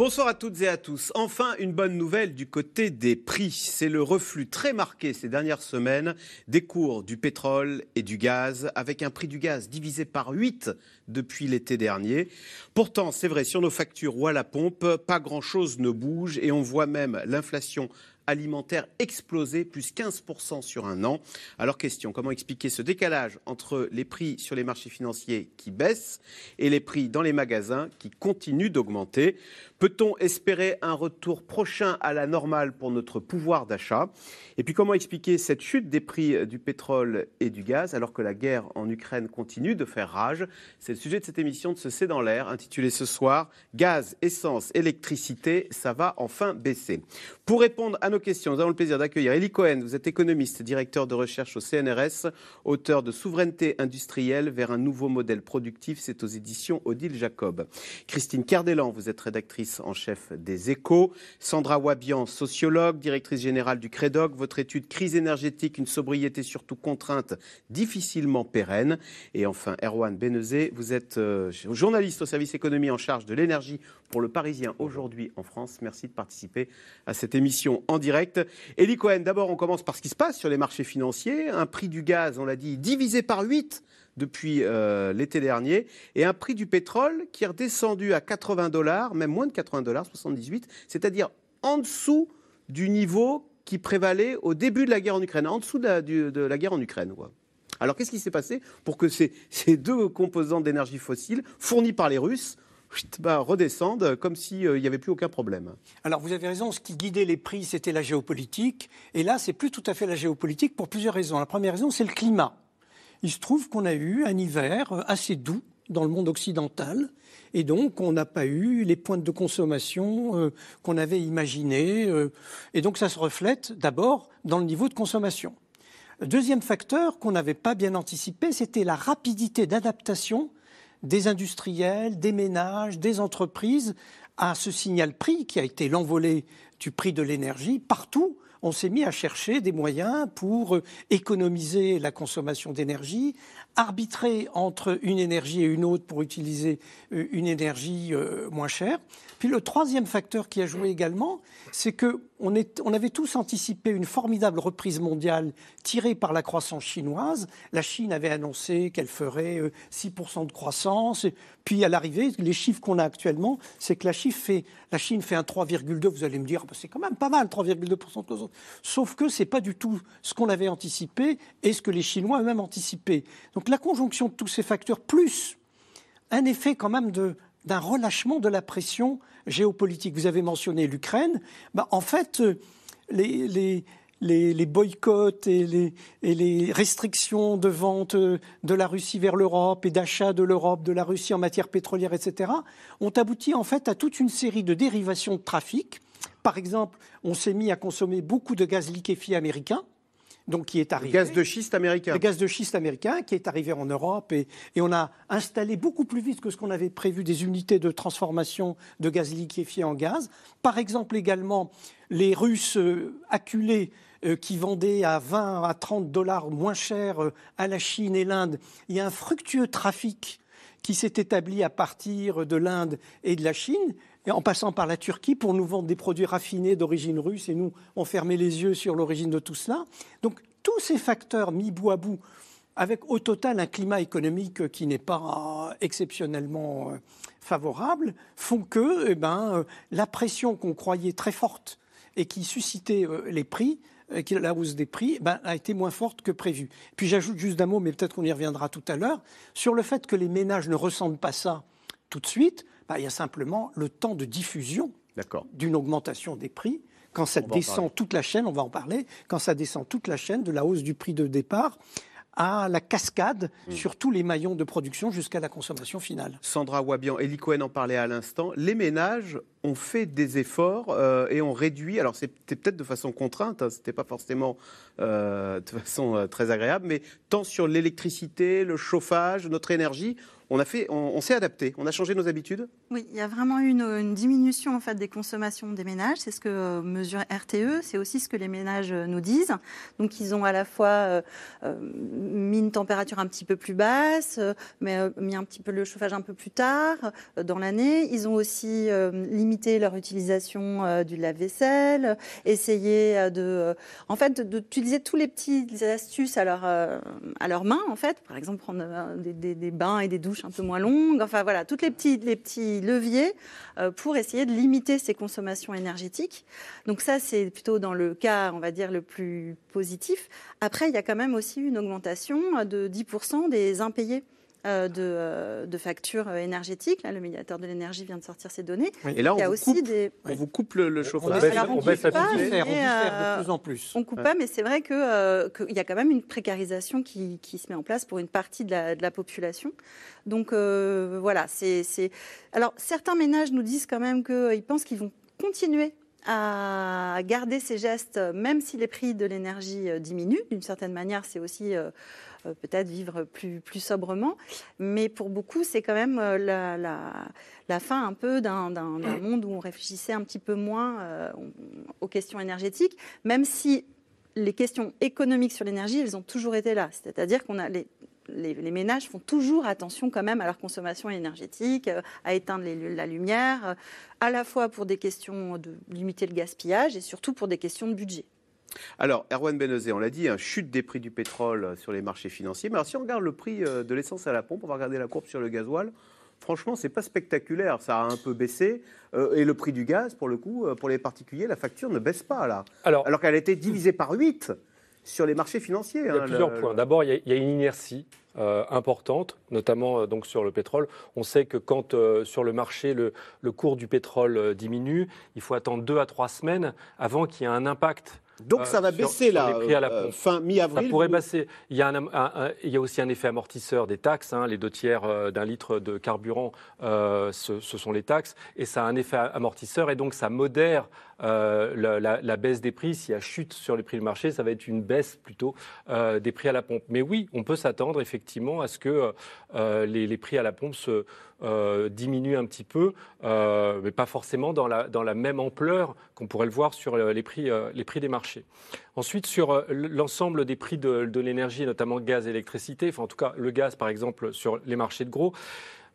Bonsoir à toutes et à tous. Enfin, une bonne nouvelle du côté des prix. C'est le reflux très marqué ces dernières semaines des cours du pétrole et du gaz, avec un prix du gaz divisé par 8 depuis l'été dernier. Pourtant, c'est vrai, sur nos factures ou à la pompe, pas grand-chose ne bouge et on voit même l'inflation alimentaire explosé, plus 15% sur un an. Alors question, comment expliquer ce décalage entre les prix sur les marchés financiers qui baissent et les prix dans les magasins qui continuent d'augmenter? Peut-on espérer un retour prochain à la normale pour notre pouvoir d'achat? Et puis comment expliquer cette chute des prix du pétrole et du gaz alors que la guerre en Ukraine continue de faire rage? C'est le sujet de cette émission de ce C'est dans l'air intitulée ce soir Gaz, essence, électricité, ça va enfin baisser. Pour répondre à nos questions, nous avons le plaisir d'accueillir Elie Cohen. Vous êtes économiste, directeur de recherche au CNRS, auteur de Souveraineté industrielle vers un nouveau modèle productif. C'est aux éditions Odile Jacob. Christine Cardellan, vous êtes rédactrice en chef des Échos. Sandra Wabian, sociologue, directrice générale du CREDOC. Votre étude Crise énergétique, une sobriété surtout contrainte, difficilement pérenne. Et enfin, Erwan Benezé, vous êtes euh, journaliste au service économie en charge de l'énergie pour le Parisien aujourd'hui en France. Merci de participer à cette émission en direct. Elie Cohen, d'abord, on commence par ce qui se passe sur les marchés financiers. Un prix du gaz, on l'a dit, divisé par 8 depuis euh, l'été dernier, et un prix du pétrole qui est redescendu à 80 dollars, même moins de 80 dollars, 78, c'est-à-dire en dessous du niveau qui prévalait au début de la guerre en Ukraine, en dessous de la, guerre en Ukraine. Alors qu'est-ce qui s'est passé pour que ces, deux composants d'énergie fossile, fournis par les Russes, bah, redescendent comme s'il euh, n'y avait plus aucun problème? Alors vous avez raison, ce qui guidait les prix, c'était la géopolitique. Et là, c'est plus tout à fait la géopolitique pour plusieurs raisons. La première raison, c'est le climat. Il se trouve qu'on a eu un hiver euh, assez doux dans le monde occidental. Et donc, on n'a pas eu les pointes de consommation euh, qu'on avait imaginées. et donc, ça se reflète d'abord dans le niveau de consommation. Deuxième facteur qu'on n'avait pas bien anticipé, c'était la rapidité d'adaptation des industriels, des ménages, des entreprises à ce signal prix qui a été l'envolée du prix de l'énergie partout. On s'est mis à chercher des moyens pour économiser la consommation d'énergie, arbitrer entre une énergie et une autre pour utiliser euh, une énergie euh, moins chère. Puis le troisième facteur qui a joué également, c'est que on, avait tous anticipé une formidable reprise mondiale tirée par la croissance chinoise. La Chine avait annoncé qu'elle ferait 6% euh, de croissance. puis à l'arrivée, les chiffres qu'on a actuellement, c'est que la, Chine fait un 3,2. Vous allez me dire, bah, c'est quand même pas mal, 3,2% de croissance. Sauf que ce n'est pas du tout ce qu'on avait anticipé et ce que les Chinois eux-mêmes anticipaient. Donc la conjonction de tous ces facteurs, plus un effet quand même d'un relâchement de la pression géopolitique. Vous avez mentionné l'Ukraine. Bah, en fait, euh, les, boycotts et les, et les, restrictions de vente euh, de la Russie vers l'Europe et d'achat de l'Europe, de la Russie en matière pétrolière, etc., ont abouti en fait à toute une série de dérivations de trafic. Par exemple, on s'est mis à consommer beaucoup de gaz liquéfié américain donc qui est arrivé. Le gaz de schiste américain. Le gaz de schiste américain qui est arrivé en Europe et, on a installé beaucoup plus vite que ce qu'on avait prévu des unités de transformation de gaz liquéfié en gaz. Par exemple également les Russes euh, acculés euh, qui vendaient à 20 à 30 dollars moins cher euh, à la Chine et l'Inde. Il y a un fructueux trafic qui s'est établi à partir de l'Inde et de la Chine, en passant par la Turquie pour nous vendre des produits raffinés d'origine russe, et nous, on fermait les yeux sur l'origine de tout cela. Donc tous ces facteurs mis bout à bout, avec au total un climat économique qui n'est pas exceptionnellement euh, favorable, font que eh ben, euh, la pression qu'on croyait très forte et qui suscitait euh, les prix, la hausse des prix, eh ben, a été moins forte que prévu. Puis j'ajoute juste d'un mot, mais peut-être qu'on y reviendra tout à l'heure, sur le fait que les ménages ne ressentent pas ça tout de suite. Ben, il y a simplement le temps de diffusion d'une augmentation des prix. Quand ça descend toute la chaîne, on va en parler, quand ça descend toute la chaîne de la hausse du prix de départ à la cascade hmm. sur tous les maillons de production jusqu'à la consommation finale. Sandra Wabian, Elie Cohen en parlait à l'instant, les ménages on fait des efforts euh, et on réduit. Alors c'était peut-être de façon contrainte, hein, c'était pas forcément euh, de façon euh, très agréable, mais tant sur l'électricité, le chauffage, notre énergie, on, a fait, on, s'est adapté, on a changé nos habitudes Oui, il y a vraiment eu une, diminution en fait, des consommations des ménages. C'est ce que mesure RTE, c'est aussi ce que les ménages nous disent. Donc ils ont à la fois mis une température un petit peu plus basse, mais mis un petit peu le chauffage un peu plus tard dans l'année. Ils ont aussi limité leur utilisation du lave-vaisselle, essayé de, en fait, d'utiliser tous les petits astuces à leur, à leur main, en fait. Par exemple, prendre des, bains et des douches un peu moins longue. Enfin voilà, tous les petits, les petits leviers euh, pour essayer de limiter ces consommations énergétiques. Donc ça, c'est plutôt dans le cas, on va dire, le plus positif. Après, il y a quand même aussi une augmentation de 10% des impayés. Euh, euh, de, factures énergétiques. Là, le médiateur de l'énergie vient de sortir ces données. Et là, on, vous, aussi coupe, des... on vous coupe le, chauffage. On, on, baisse, pas, de plus en plus. On coupe pas, mais c'est vrai qu'il y a quand même une précarisation qui, qui, se met en place pour une partie de la, de la population. Donc euh, voilà, c'est. Alors certains ménages nous disent quand même qu'ils pensent qu'ils vont continuer à garder ces gestes, même si les prix de l'énergie euh, diminuent. D'une certaine manière, c'est aussi euh, peut-être vivre plus, plus sobrement. Mais pour beaucoup, c'est quand même la, la, fin un peu d'un monde où on réfléchissait un petit peu moins aux questions énergétiques, même si les questions économiques sur l'énergie, elles ont toujours été là. C'est-à-dire qu'on a les, les, ménages font toujours attention quand même à leur consommation énergétique, euh, à éteindre la lumière, euh, à la fois pour des questions de limiter le gaspillage et surtout pour des questions de budget. Alors, Erwan Benezé, on l'a dit, un chute des prix du pétrole sur les marchés financiers. Mais alors, si on regarde le prix euh, de l'essence à la pompe, on va regarder la courbe sur le gasoil. Franchement, c'est pas spectaculaire. Ça a un peu baissé. et le prix du gaz, pour le coup, pour les particuliers, la facture ne baisse pas là. Alors, alors qu'elle a été divisée par 8 sur les marchés financiers. Il y a hein, plusieurs points. D'abord, il, y a une inertie euh, importante, notamment euh, donc sur le pétrole. On sait que quand euh, sur le marché le, cours du pétrole diminue, il faut attendre deux à trois semaines avant qu'il y ait un impact donc ça va baisser là, fin mi-avril. Ça pourrait baisser. Il y, a il y, a aussi un effet amortisseur des taxes. Hein. les deux tiers d'un litre de carburant, ce, ce, sont les taxes, et ça a un effet amortisseur, et donc ça modère euh, la, baisse des prix, s'il y a chute sur les prix du marché, ça va être une baisse plutôt euh, des prix à la pompe. Mais oui, on peut s'attendre effectivement à ce que euh, les, prix à la pompe se diminuent un petit peu, mais pas forcément dans la, même ampleur qu'on pourrait le voir sur les prix, les prix des marchés. Ensuite, sur l'ensemble des prix de, de l'énergie, notamment gaz et électricité, enfin en tout cas le gaz par exemple sur les marchés de gros,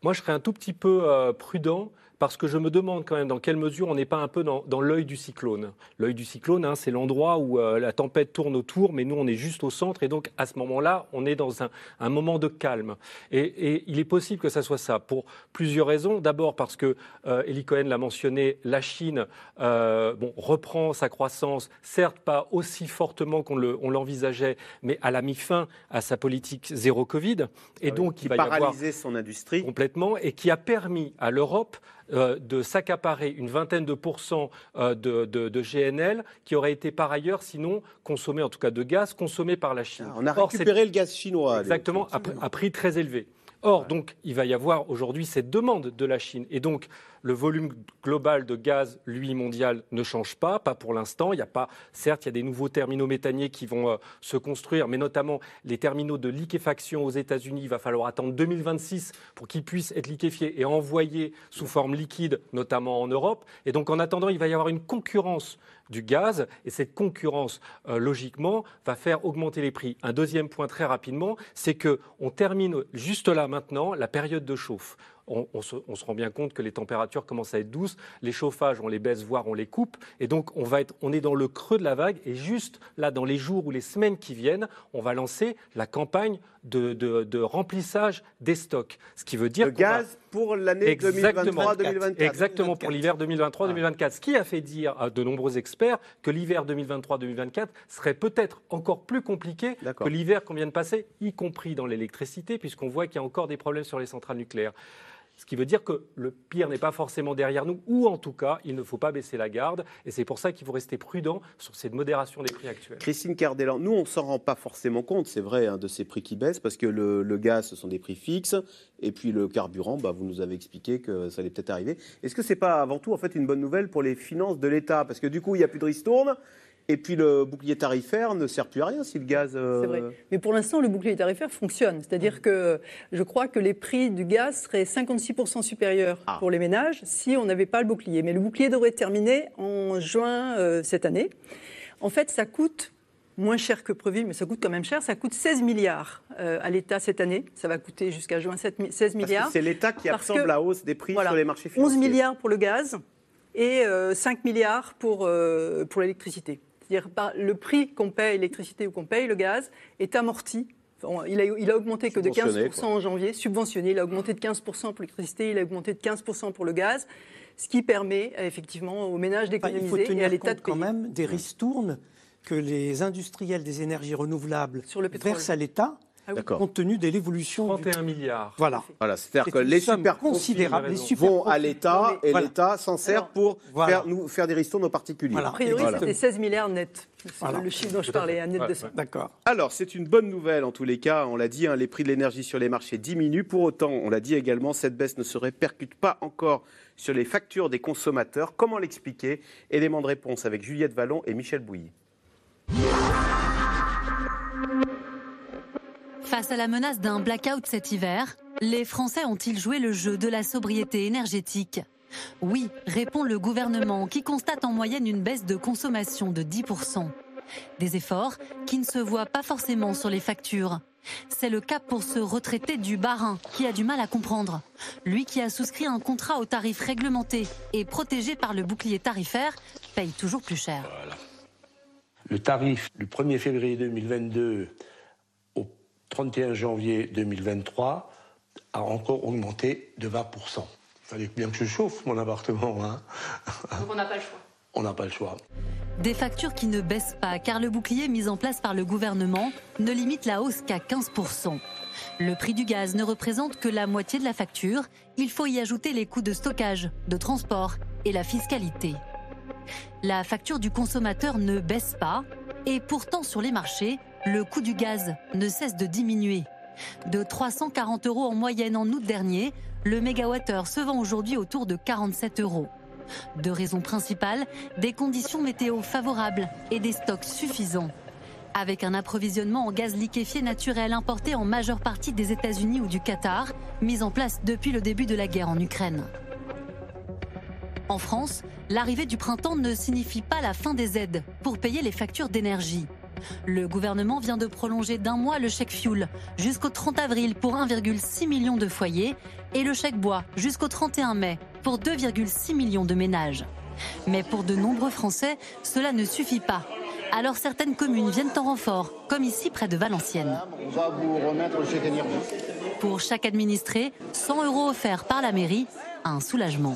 moi je serais un tout petit peu prudent parce que je me demande quand même dans quelle mesure on n'est pas un peu dans, l'œil du cyclone. L'œil du cyclone, hein, c'est l'endroit où euh, la tempête tourne autour, mais nous, on est juste au centre, et donc à ce moment-là, on est dans un, moment de calme. Et, il est possible que ça soit ça, pour plusieurs raisons. D'abord parce que, euh, Eli Cohen l'a mentionné, la Chine euh, bon, reprend sa croissance, certes pas aussi fortement qu'on l'envisageait, mais elle a mis fin à sa politique zéro Covid, et ah donc il va y avoir son industrie complètement, et qui a permis à l'Europe euh, de s'accaparer une vingtaine de pourcents euh, de, GNL qui aurait été par ailleurs, sinon consommé, en tout cas de gaz, consommé par la Chine. Ah, on a récupéré le gaz chinois. Exactement, à, prix très élevé. Or, donc, il va y avoir aujourd'hui cette demande de la Chine. Et donc, le volume global de gaz, lui, mondial, ne change pas, pas pour l'instant. Il a pas, certes, il y a des nouveaux terminaux méthaniers qui vont euh, se construire, mais notamment les terminaux de liquéfaction aux États-Unis. Il va falloir attendre 2026 pour qu'ils puissent être liquéfiés et envoyés sous forme liquide, notamment en Europe. Et donc, en attendant, il va y avoir une concurrence du gaz. Et cette concurrence, euh, logiquement, va faire augmenter les prix. Un deuxième point très rapidement, c'est qu'on termine juste là maintenant la période de chauffe on, se, rend bien compte que les températures commencent à être douces, les chauffages, on les baisse, voire on les coupe, et donc on, va être, on est dans le creux de la vague, et juste là, dans les jours ou les semaines qui viennent, on va lancer la campagne de, remplissage des stocks. Ce qui veut dire. Le gaz pour l'année 2023-2024. Exactement, pour l'hiver 2023-2024. Ce qui a fait dire à de nombreux experts que l'hiver 2023-2024 serait peut-être encore plus compliqué que l'hiver qu'on vient de passer, y compris dans l'électricité, puisqu'on voit qu'il y a encore des problèmes sur les centrales nucléaires. Ce qui veut dire que le pire n'est pas forcément derrière nous, ou en tout cas, il ne faut pas baisser la garde. Et c'est pour ça qu'il faut rester prudent sur cette modération des prix actuels. Christine Cardellan, nous, on ne s'en rend pas forcément compte, c'est vrai, hein, de ces prix qui baissent, parce que le, gaz, ce sont des prix fixes, et puis le carburant, bah, vous nous avez expliqué que ça allait peut-être arriver. Est-ce que ce n'est pas avant tout en fait, une bonne nouvelle pour les finances de l'État? Parce que du coup, il n'y a plus de ristourne. Et puis le bouclier tarifaire ne sert plus à rien si le gaz. Euh, c'est vrai. Mais pour l'instant, le bouclier tarifaire fonctionne. C'est-à-dire que je crois que les prix du gaz seraient 56% supérieurs ah. pour les ménages si on n'avait pas le bouclier. Mais le bouclier devrait terminer en juin euh, cette année. En fait, ça coûte moins cher que prévu, mais ça coûte quand même cher. Ça coûte 16 milliards euh, à l'État cette année. Ça va coûter jusqu'à juin 16 milliards. C'est l'État qui absorbe la hausse des prix sur les marchés financiers. 11 milliards pour le gaz et 5 milliards pour, pour l'électricité. C'est-à-dire le prix qu'on paye l'électricité ou qu'on paye le gaz est amorti. Il a, il a augmenté que de 15% en janvier, subventionné. Il a augmenté de 15% pour l'électricité, il a augmenté de 15% pour le gaz, ce qui permet effectivement aux ménages d'économiser et à l'État de payer. quand même des ristournes que les industriels des énergies renouvelables versent à l'État ah compte tenu de l'évolution. 31 milliards. Voilà. voilà C'est-à-dire que les super considérables vont à l'État et l'État s'en sert pour faire, nous, faire des ristournes aux particuliers. Voilà. A priori, c'était 16 milliards net. Le chiffre dont je parlais, un net de ça. D'accord. Alors, c'est une bonne nouvelle en tous les cas. On l'a dit, hein, les prix de l'énergie sur les marchés diminuent. Pour autant, on l'a dit également, cette baisse ne se répercute pas encore sur les factures des consommateurs. Comment l'expliquer? Élément de réponse avec Juliette Vallon et Michel Bouilly. Face à la menace d'un blackout cet hiver, les Français ont-ils joué le jeu de la sobriété énergétique? Oui, répond le gouvernement qui constate en moyenne une baisse de consommation de 10%. Des efforts qui ne se voient pas forcément sur les factures. C'est le cas pour ce retraité du Barin qui a du mal à comprendre. Lui qui a souscrit un contrat au tarif réglementé et protégé par le bouclier tarifaire paye toujours plus cher. Le tarif du 1er février 2022 31 janvier 2023 a encore augmenté de 20%. Il fallait bien que je chauffe mon appartement. Hein. Donc on n'a pas le choix. On n'a pas le choix. Des factures qui ne baissent pas car le bouclier mis en place par le gouvernement ne limite la hausse qu'à 15%. Le prix du gaz ne représente que la moitié de la facture. Il faut y ajouter les coûts de stockage, de transport et la fiscalité. La facture du consommateur ne baisse pas et pourtant sur les marchés, le coût du gaz ne cesse de diminuer. De 340 euros en moyenne en août dernier, le mégawattheure se vend aujourd'hui autour de 47 euros. Deux raisons principales, des conditions météo favorables et des stocks suffisants. Avec un approvisionnement en gaz liquéfié naturel importé en majeure partie des États-Unis ou du Qatar, mis en place depuis le début de la guerre en Ukraine. En France, l'arrivée du printemps ne signifie pas la fin des aides pour payer les factures d'énergie. Le gouvernement vient de prolonger d'un mois le chèque fuel jusqu'au 30 avril pour 1,6 million de foyers et le chèque bois jusqu'au 31 mai pour 2,6 millions de ménages. Mais pour de nombreux Français, cela ne suffit pas. Alors certaines communes viennent en renfort, comme ici près de Valenciennes. On va vous remettre le chèque énergie. Pour chaque administré, 100 euros offerts par la mairie, un soulagement.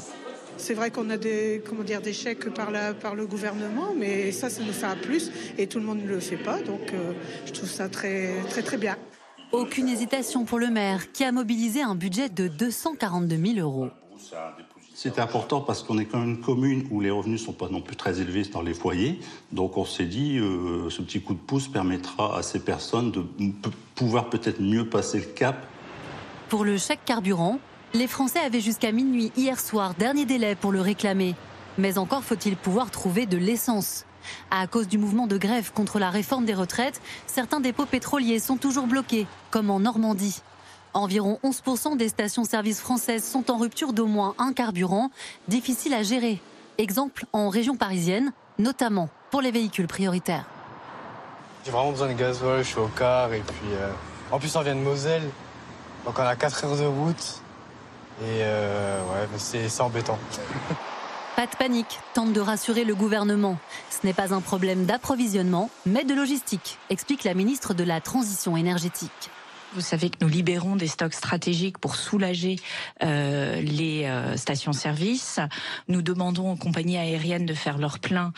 C'est vrai qu'on a des, comment dire, des chèques par, la, par le gouvernement, mais ça, ça nous fait un plus et tout le monde ne le fait pas. Donc euh, je trouve ça très, très, très bien. Aucune hésitation pour le maire qui a mobilisé un budget de 242 000 euros. C'est important parce qu'on est quand même une commune où les revenus ne sont pas non plus très élevés dans les foyers. Donc on s'est dit, euh, ce petit coup de pouce permettra à ces personnes de pouvoir peut-être mieux passer le cap. Pour le chèque carburant, les Français avaient jusqu'à minuit hier soir, dernier délai pour le réclamer. Mais encore faut-il pouvoir trouver de l'essence. À cause du mouvement de grève contre la réforme des retraites, certains dépôts pétroliers sont toujours bloqués, comme en Normandie. Environ 11% des stations-service françaises sont en rupture d'au moins un carburant, difficile à gérer. Exemple en région parisienne, notamment pour les véhicules prioritaires. J'ai vraiment besoin de gasoil, je suis au car et puis euh, en plus on vient de Moselle, donc on a 4 heures de route. Et euh, ouais, c'est embêtant. Pas de panique, tente de rassurer le gouvernement. Ce n'est pas un problème d'approvisionnement, mais de logistique, explique la ministre de la Transition énergétique. Vous savez que nous libérons des stocks stratégiques pour soulager euh, les euh, stations-service. Nous demandons aux compagnies aériennes de faire leur plein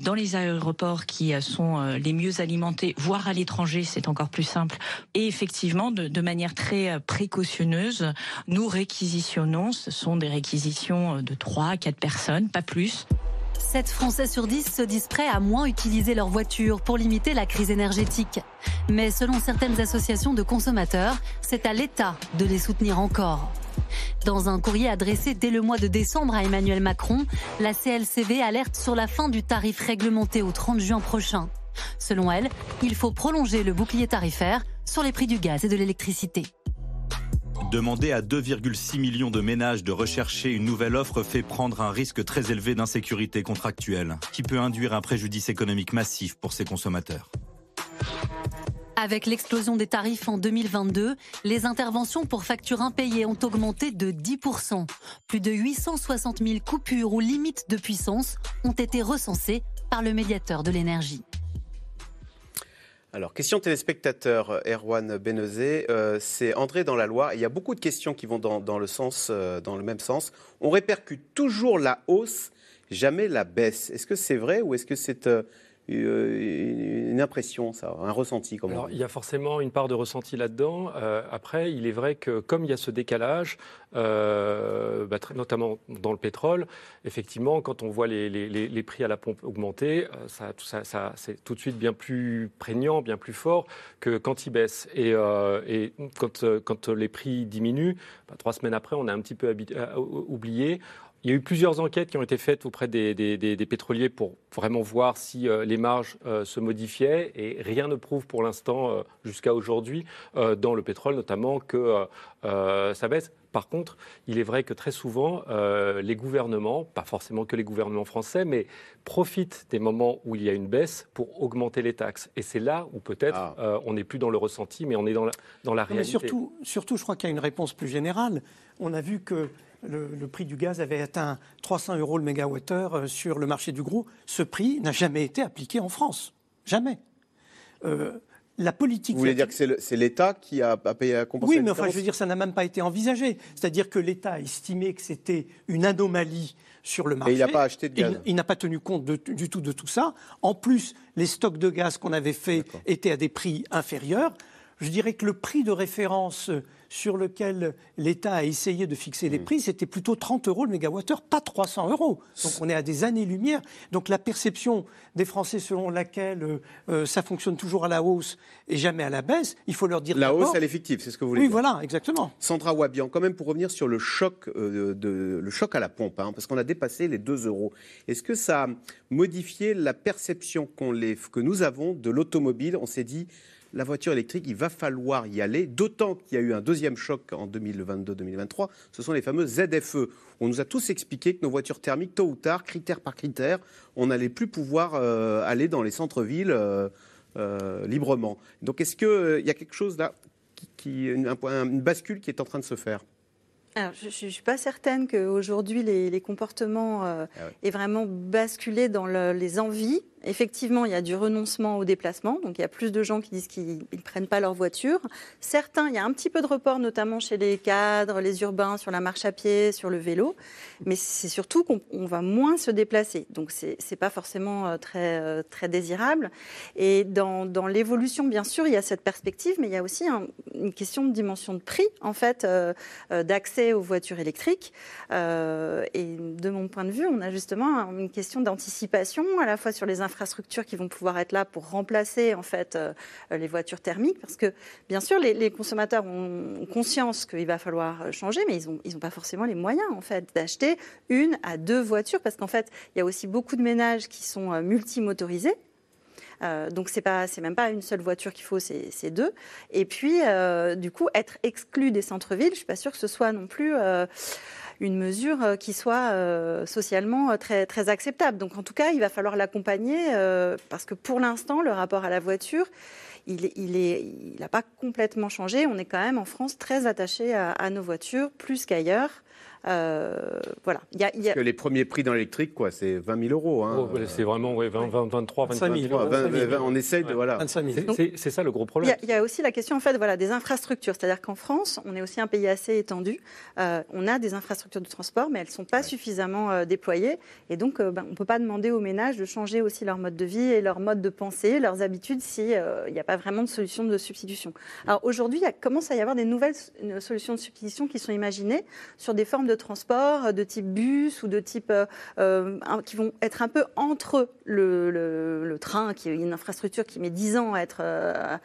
dans les aéroports qui euh, sont les mieux alimentés, voire à l'étranger, c'est encore plus simple. Et effectivement, de, manière très précautionneuse, nous réquisitionnons. Ce sont des réquisitions de 3 à 4 personnes, pas plus. 7 Français sur 10 se disent prêts à moins utiliser leur voiture pour limiter la crise énergétique. Mais selon certaines associations de consommateurs, c'est à l'État de les soutenir encore. Dans un courrier adressé dès le mois de décembre à Emmanuel Macron, la CLCV alerte sur la fin du tarif réglementé au 30 juin prochain. Selon elle, il faut prolonger le bouclier tarifaire sur les prix du gaz et de l'électricité. Demander à 2,6 millions de ménages de rechercher une nouvelle offre fait prendre un risque très élevé d'insécurité contractuelle, qui peut induire un préjudice économique massif pour ces consommateurs. Avec l'explosion des tarifs en 2022, les interventions pour factures impayées ont augmenté de 10%. Plus de 860 000 coupures ou limites de puissance ont été recensées par le médiateur de l'énergie. Alors, question téléspectateur, Erwan Benezé, euh, c'est André dans la Loire. Il y a beaucoup de questions qui vont euh, dans le même sens. On répercute toujours la hausse, jamais la baisse. Est-ce que c'est vrai ou est-ce que c'est euh, une impression, ça, un ressenti comme Alors, il y a forcément une part de ressenti là-dedans. Euh, après, il est vrai que comme il y a ce décalage, euh, bah, notamment dans le pétrole, effectivement, quand on voit les, les- les- les prix à la pompe augmenter, euh, ça, tout ça, ça- c'est tout de suite bien plus prégnant, bien plus fort que quand ils baissent. Et, euh, et quand, quand les prix diminuent, bah, trois semaines après, on a un petit peu oublié. Il y a eu plusieurs enquêtes qui ont été faites auprès des, pétroliers pour vraiment voir si euh, les marges euh, se modifiaient et rien ne prouve pour l'instant, euh, jusqu'à aujourd'hui, dans le pétrole notamment, que ça baisse. Par contre, il est vrai que très souvent, euh, les gouvernements, pas forcément que les gouvernements français, mais profitent des moments où il y a une baisse pour augmenter les taxes. Et c'est là où peut-être euh, on n'est plus dans le ressenti, mais on est dans la, dans la Non, mais réalité. surtout, surtout, je crois qu'il y a une réponse plus générale. On a vu que le, le prix du gaz avait atteint 300 euros le mégawattheure euh, sur le marché du gros. Ce prix n'a jamais été appliqué en France. Jamais. Euh, la politique. Vous voulez dire que c'est l'État qui a, a payé à compenser Oui, mais enfin, je veux dire, ça n'a même pas été envisagé. C'est-à-dire que l'État a estimé que c'était une anomalie sur le marché. il n'a pas acheté de gaz. Il, il n'a pas tenu compte de- du tout de tout ça. En plus, les stocks de gaz qu'on avait faits étaient à des prix inférieurs. Je dirais que le prix de référence sur lequel l'État a essayé de fixer les prix, c'était plutôt 30 euros le mégawattheure, pas 300 euros. Donc on est à des années-lumière. Donc la perception des Français selon laquelle euh, euh, ça fonctionne toujours à la hausse et jamais à la baisse, il faut leur dire La hausse, elle est fictive, c'est ce que vous voulez Oui, dire. voilà, exactement. Sandra Wabian, quand même pour revenir sur le choc, euh, de, le choc à la pompe, hein, parce qu'on a dépassé les 2 euros. Est-ce que ça a modifié la perception qu'on les- que nous avons de l'automobile? On s'est dit, la voiture électrique, il va falloir y aller, d'autant qu'il y a eu un deuxième choc en 2022-2023, ce sont les fameux ZFE. On nous a tous expliqué que nos voitures thermiques, tôt ou tard, critère par critère, on n'allait plus pouvoir euh, aller dans les centres-villes euh, euh, librement. Donc est-ce qu'il y a quelque chose là, qui, qui- une, un point- une bascule qui est en train de se faire? Alors, je ne suis pas certaine qu'aujourd'hui, les, les comportements euh, Ah ouais. aient vraiment basculé dans le- les envies. Effectivement, il y a du renoncement au déplacement. Donc, il y a plus de gens qui disent qu'ils ne prennent pas leur voiture. Certains, il y a un petit peu de report, notamment chez les cadres, les urbains, sur la marche à pied, sur le vélo. Mais c'est surtout qu'on on va moins se déplacer. Donc, ce n'est pas forcément euh, très, euh, très désirable. Et dans, l'évolution, bien sûr, il y a cette perspective, mais il y a aussi un- une question de dimension de prix, en fait, euh, d'accès aux voitures électriques. Et de mon point de vue, on a justement une question d'anticipation, à la fois sur les infrastructures qui vont pouvoir être là pour remplacer, en fait, euh, les voitures thermiques, parce que, bien sûr, les, consommateurs ont conscience qu'il va falloir changer, mais ils n'ont ils ont pas forcément les moyens, en fait, d'acheter une à deux voitures, parce qu'en fait, il y a aussi beaucoup de ménages qui sont euh, multimotorisés. Euh, donc c'est pas, c'est même pas une seule voiture qu'il faut, c'est deux. Et puis euh, du coup être exclu des centres-villes, je suis pas sûre que ce soit non plus euh, une mesure euh, qui soit euh, socialement euh, très acceptable. Donc en tout cas, il va falloir l'accompagner parce que pour l'instant, le rapport à la voiture. Il n'a pas complètement changé. On est quand même en France très attaché à nos voitures, plus qu'ailleurs. Euh, voilà. Il y a, il y a- Parce que les premiers prix dans l'électrique, quoi, c'est 20 000 euros. hein. Oh, c'est vraiment ouais, 20, 20, 23, 25 25 000 euros. 20, 20, on essaye de. Voilà. C'est- ça le gros problème. a, il y a aussi la question en fait, voilà, des infrastructures. C'est-à-dire qu'en France, on est aussi un pays assez étendu. Euh, on a des infrastructures de transport, mais elles ne sont pas suffisamment euh, déployées. Et donc, euh, ben, on ne peut pas demander aux ménages de changer aussi leur mode de vie et leur mode de pensée, leurs habitudes, s'il n'y a pas vraiment de solution de substitution. Alors aujourd'hui, il commence à y avoir des nouvelles solutions de substitution qui sont imaginées sur des formes de transport euh, de type bus ou de type euh, euh, qui vont être un peu entre le, le- le train, qui est une infrastructure qui met 10 ans à être, à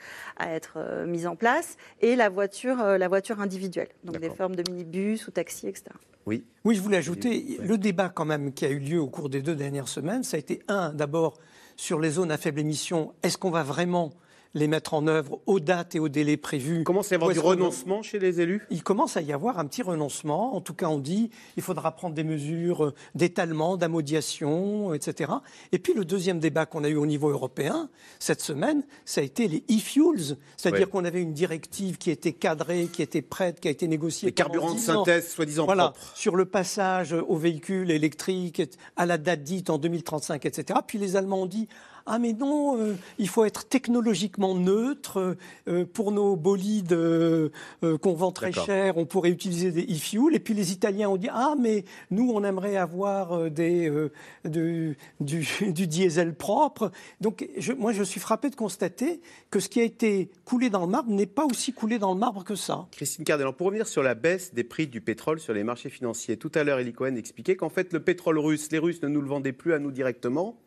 être mise en place, et la voiture, la voiture individuelle, donc des formes de minibus ou taxis, etc. Oui. Oui, je voulais ajouter, le débat quand même qui a eu lieu au cours des deux dernières semaines, ça a été un, d'abord sur les zones à faible émission, est-ce qu'on va vraiment les mettre en œuvre aux dates et aux délais prévus. Il commence à y avoir du renoncement chez les élus? Il commence à y avoir un petit renoncement. En tout cas, on dit il faudra prendre des mesures euh, d'étalement, d'amodiation, etc. Et puis le deuxième débat qu'on a eu au niveau européen cette semaine, ça a été les e-fuels. C'est-à-dire qu'on avait une directive qui était cadrée, qui était prête, qui a été négociée. Les carburants de 10 ans. synthèse, soi-disant Voilà, propres. sur le passage aux véhicules électriques à la date dite en 2035, etc. Puis les Allemands ont dit ah mais non, euh, il faut être technologiquement neutre euh, pour nos bolides euh, euh, qu'on vend très cher, on pourrait utiliser des e-fuels. Et puis les Italiens ont dit ah mais nous on aimerait avoir euh, des euh, de- du, du diesel propre. Donc je- moi je suis frappé de constater que ce qui a été coulé dans le marbre n'est pas aussi coulé dans le marbre que ça. Christine Cardellan, pour revenir sur la baisse des prix du pétrole sur les marchés financiers, tout à l'heure, Eli Cohen expliquait qu'en fait, le pétrole russe, les Russes ne nous le vendaient plus à nous directement,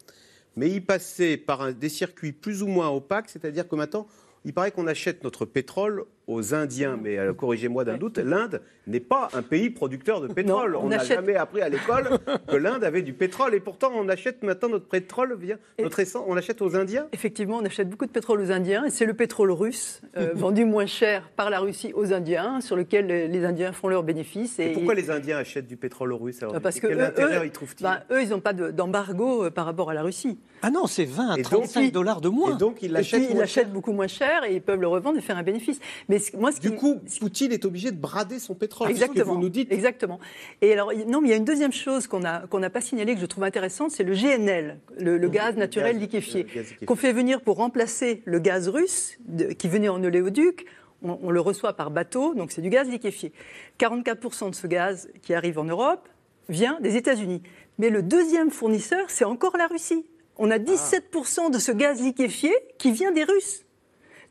mais ils passaient par des circuits plus ou moins opaques, c'est-à-dire que maintenant, il paraît qu'on achète notre pétrole aux Indiens, mais euh, corrigez-moi d'un doute, l'Inde n'est pas un pays producteur de pétrole. Non, on n'a achète- jamais appris à l'école que l'Inde avait du pétrole, et pourtant on achète maintenant notre pétrole, via, notre essence, on l'achète aux Indiens Effectivement, on achète beaucoup de pétrole aux Indiens et c'est le pétrole russe euh, vendu moins cher par la Russie aux Indiens, sur lequel les Indiens font leurs bénéfices. Et pourquoi les Indiens achètent du pétrole russe alors? Parce que Quel eux- intérêt eux, y trouvent-ils? ben, eux, ils n'ont pas de- d'embargo euh, par rapport à la Russie. Ah non, c'est 20 à Et donc, 35 dollars de moins. Et donc ils ils moins l'achètent beaucoup moins cher et ils peuvent le revendre et faire un bénéfice. Mais ce- moi, ce Du qui- coup, Poutine est obligé de brader son pétrole. c'est ce que Exactement. vous nous dites. Exactement. Et alors, non, mais il y a une deuxième chose qu'on n'a qu'on pas signalée que je trouve intéressante, c'est le GNL, le, le gaz naturel liquéfié, le gaz liquéfié. qu'on fait venir pour remplacer le gaz russe de- qui venait en oléoduc. On, on le reçoit par bateau, donc c'est du gaz liquéfié. 44% de ce gaz qui arrive en Europe vient des États-Unis. Mais le deuxième fournisseur, c'est encore la Russie. On Ah. a 17% de ce gaz liquéfié qui vient des Russes.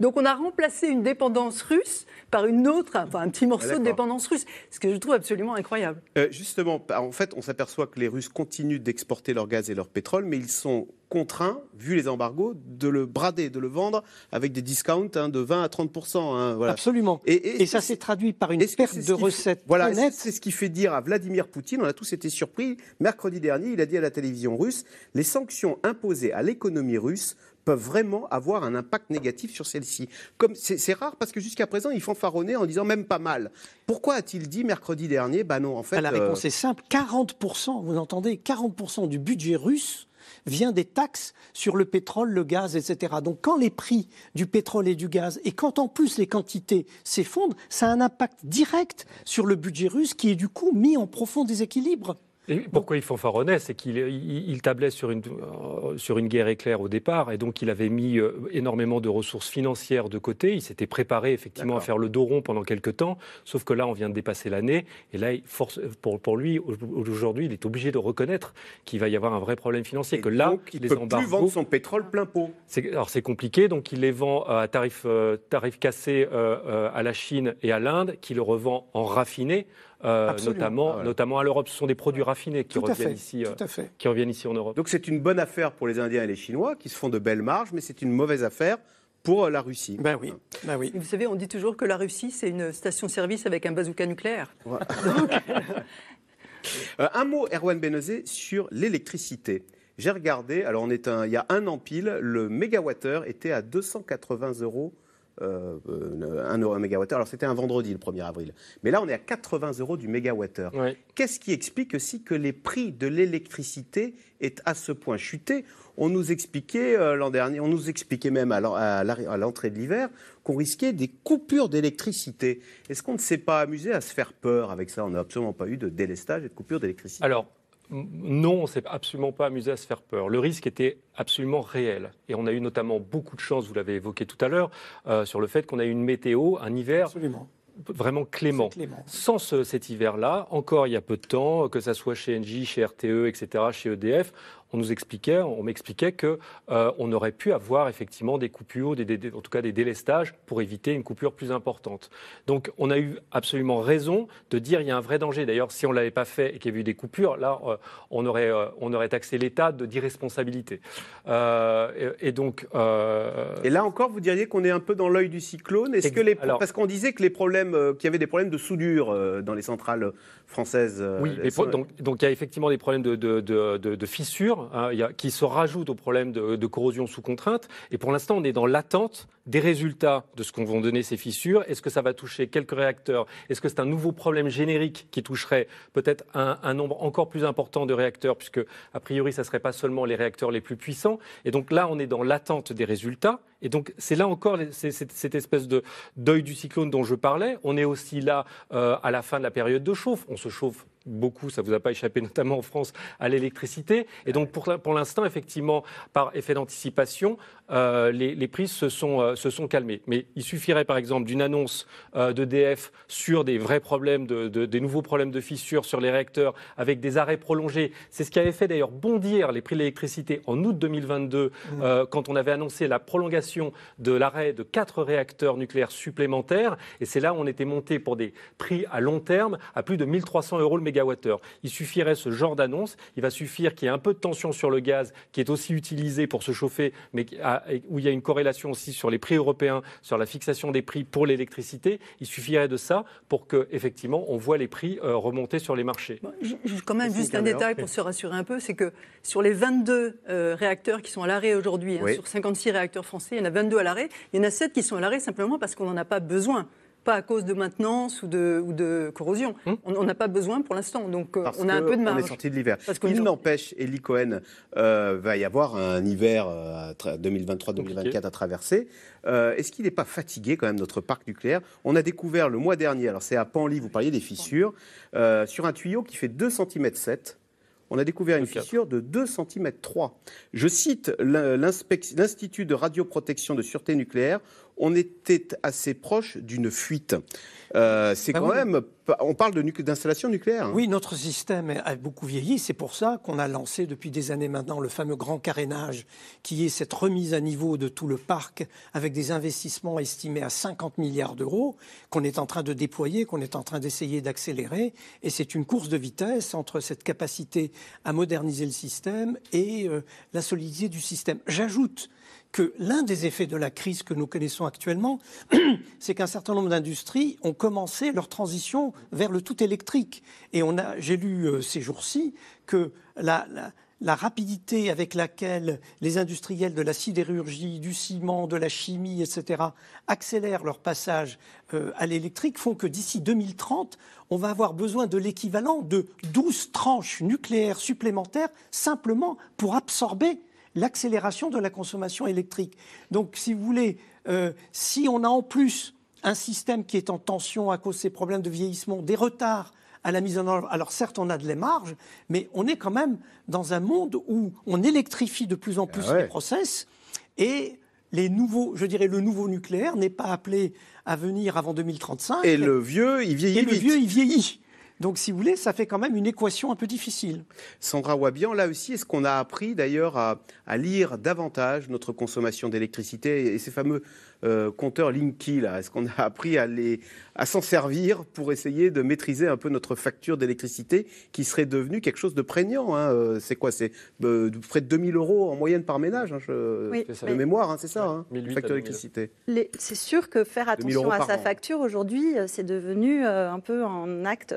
Donc on a remplacé une dépendance russe par une autre, enfin un petit morceau de dépendance russe, ce que je trouve absolument incroyable. Euh, justement, en fait, on s'aperçoit que les Russes continuent d'exporter leur gaz et leur pétrole, mais ils sont contraints, vu les embargos, de le brader, de le vendre avec des discounts hein, de 20 à 30 hein, voilà. Absolument. Et, Et ça s'est traduit par une perte de fait- recettes Voilà, c'est ce qui fait dire à Vladimir Poutine, on a tous été surpris, mercredi dernier, il a dit à la télévision russe, les sanctions imposées à l'économie russe peuvent vraiment avoir un impact négatif sur celle-ci. Comme c'est rare parce que jusqu'à présent, ils fanfaronnaient en disant même pas mal. Pourquoi a-t-il dit mercredi dernier Bah non, en fait. la euh, réponse est simple 40%, vous entendez 40% du budget russe vient des taxes sur le pétrole, le gaz, etc. Donc quand les prix du pétrole et du gaz, et quand en plus les quantités s'effondrent, ça a un impact direct sur le budget russe qui est du coup mis en profond déséquilibre. Et pourquoi il fanfaronnait C'est qu'il il, il tablait sur une, euh, sur une guerre éclair au départ, et donc il avait mis euh, énormément de ressources financières de côté. Il s'était préparé effectivement à faire le dos rond pendant quelques temps, sauf que là, on vient de dépasser l'année, et là, force, pour, pour lui, au- aujourd'hui, il est obligé de reconnaître qu'il va y avoir un vrai problème financier, que là, donc, il les peut plus vendre son pétrole plein pot. C'est- Alors c'est compliqué, donc il les vend euh, à tarif, euh, tarif cassé euh, euh, à la Chine et à l'Inde, qui le revend en raffiné, euh, notamment, Ah ouais. notamment à l'Europe. Ce sont des produits raffinés qui Tout reviennent, fait, ici, euh, tout à fait. qui reviennent ici en Europe. Donc c'est une bonne affaire pour les Indiens et les Chinois qui se font de belles marges, mais c'est une mauvaise affaire pour euh, la Russie. Ben oui, ben oui. Vous savez, on dit toujours que la Russie, c'est une station-service avec un bazooka nucléaire. Euh, un mot, Erwan Benezé, sur l'électricité. J'ai regardé, alors on est un, il y a un an pile, le mégawattheure était à 280 euros euh, euh, 1 euro un mégawattheure. Alors c'était un vendredi le 1er avril. Mais là, on est à 80 euros du mégawattheure. Oui. Qu'est-ce qui explique aussi que les prix de l'électricité aient à ce point chuté On nous expliquait euh, l'an dernier, on nous expliquait même à l'entrée de l'hiver qu'on risquait des coupures d'électricité. Est-ce qu'on ne s'est pas amusé à se faire peur avec ça? On n'a absolument pas eu de délestage et de coupure d'électricité. Alors, non, on s'est absolument pas amusé à se faire peur. Le risque était absolument réel. Et on a eu notamment beaucoup de chance, vous l'avez évoqué tout à l'heure, euh, sur le fait qu'on a eu une météo, un hiver Absolument. vraiment clément. Sans ce- cet hiver-là, encore il y a peu de temps, que ça soit chez Engie, chez RTE, etc., chez EDF, on nous expliquait, on m'expliquait que euh, on aurait pu avoir effectivement des coupures, des, des- en tout cas des délestages pour éviter une coupure plus importante. Donc on a eu absolument raison de dire il y a un vrai danger. D'ailleurs, si on l'avait pas fait et qu'il y avait eu des coupures, là euh, on aurait euh, on aurait taxé l'État de d'irresponsabilité. Et, et donc Et là encore, vous diriez qu'on est un peu dans l'œil du cyclone. Est-ce que les alors- parce qu'on disait que les problèmes, qu'il y avait des problèmes de soudure dans les centrales françaises. Oui, donc, donc il y a effectivement des problèmes de, de- de- de- de hein, qui se rajoutent aux problèmes de, de corrosion sous contrainte. Et pour l'instant, on est dans l'attente des résultats de ce qu'on vont donner ces fissures. Est-ce que ça va toucher quelques réacteurs? Est-ce que c'est un nouveau problème générique qui toucherait peut-être un, un nombre encore plus important de réacteurs, puisque a priori, ça ne serait pas seulement les réacteurs les plus puissants? Et donc là, on est dans l'attente des résultats. Et donc c'est là encore cette espèce de deuil du cyclone dont je parlais. On est aussi là euh, à la fin de la période de chauffe. On se chauffe beaucoup, ça vous a pas échappé, notamment en France, à l'électricité. Et donc pour, pour l'instant, effectivement, par effet d'anticipation, euh, les, les prix se sont, euh, se sont calmés. Mais il suffirait par exemple d'une annonce euh, d'EDF sur des vrais problèmes, de, de- des nouveaux problèmes de fissures sur les réacteurs, avec des arrêts prolongés. C'est ce qui avait fait d'ailleurs bondir les prix de l'électricité en août 2022, euh, quand on avait annoncé la prolongation de l'arrêt de quatre réacteurs nucléaires supplémentaires. Et c'est là où on était monté pour des prix à long terme à plus de 1300 euros le mégawattheure. Il suffirait ce genre d'annonce. Il va suffire qu'il y ait un peu de tension sur le gaz, qui est aussi utilisé pour se chauffer, mais où il y a une corrélation aussi sur les prix européens, sur la fixation des prix pour l'électricité. Il suffirait de ça pour que, effectivement, on voit les prix euh, remonter sur les marchés. Quand même, juste un détail pour se rassurer un peu, c'est que sur les 22 euh, réacteurs qui sont à l'arrêt aujourd'hui, hein, sur 56 réacteurs français, y en a 22 à l'arrêt, il y en a 7 qui sont à l'arrêt simplement parce qu'on n'en a pas besoin. Pas à cause de maintenance ou de, ou de corrosion. Hum. On n'a pas besoin pour l'instant. Donc euh, Parce on a un peu de On est marge. sorti de l'hiver. Il sorti- n'empêche, Eli Cohen, euh, va y avoir un hiver euh, à tra- 2023-2024 à traverser. Euh, Est-ce qu'il n'est pas fatigué quand même notre parc nucléaire? On a découvert le mois dernier, alors c'est à Panly, vous parliez des fissures, euh, sur un tuyau qui fait 2 cm 7. On a découvert une fissure de 2 cm 3. Je cite l'Institut de radioprotection de sûreté nucléaire. On était assez proche d'une fuite. Euh, c'est Bah quand oui. même. On parle d'installation nucléaire. Oui, notre système a beaucoup vieilli. C'est pour ça qu'on a lancé depuis des années maintenant le fameux grand carénage, qui est cette remise à niveau de tout le parc avec des investissements estimés à 50 milliards d'euros qu'on est en train de déployer, qu'on est en train d'essayer d'accélérer. Et c'est une course de vitesse entre cette capacité à moderniser le système et euh, la solidité du système. J'ajoute que l'un des effets de la crise que nous connaissons actuellement, c'est qu'un certain nombre d'industries ont commencé leur transition vers le tout électrique. Et on a, j'ai lu euh, ces jours-ci que la, rapidité avec laquelle les industriels de la sidérurgie, du ciment, de la chimie, etc., accélèrent leur passage euh, à l'électrique font que d'ici 2030, on va avoir besoin de l'équivalent de 12 tranches nucléaires supplémentaires simplement pour absorber l'accélération de la consommation électrique. Donc, si vous voulez, euh, si on a en plus un système qui est en tension à cause de ces problèmes de vieillissement, des retards à la mise en œuvre, alors certes, on a de les marges, mais on est quand même dans un monde où on électrifie de plus en plus Ah ouais. les process et les nouveaux, je dirais, le nouveau nucléaire n'est pas appelé à venir avant 2035. Et le vieux, il vieillit Et le vieux, il vieillit. Donc, si vous voulez, ça fait quand même une équation un peu difficile. Sandra Wabian, là aussi, est-ce qu'on a appris d'ailleurs à, lire davantage notre consommation d'électricité et ces fameux euh, compteurs Linky, là Est-ce qu'on a appris à, les, à s'en servir pour essayer de maîtriser un peu notre facture d'électricité qui serait devenue quelque chose de prégnant hein Euh, C'est quoi C'est euh, près de 2000 euros en moyenne par ménage, hein, je- Oui, de mémoire, hein, c'est ça, hein, 1008 à facture 2000. d'électricité. C'est sûr que faire 2000 attention à sa an. facture aujourd'hui, euh, c'est devenu euh, un peu un acte.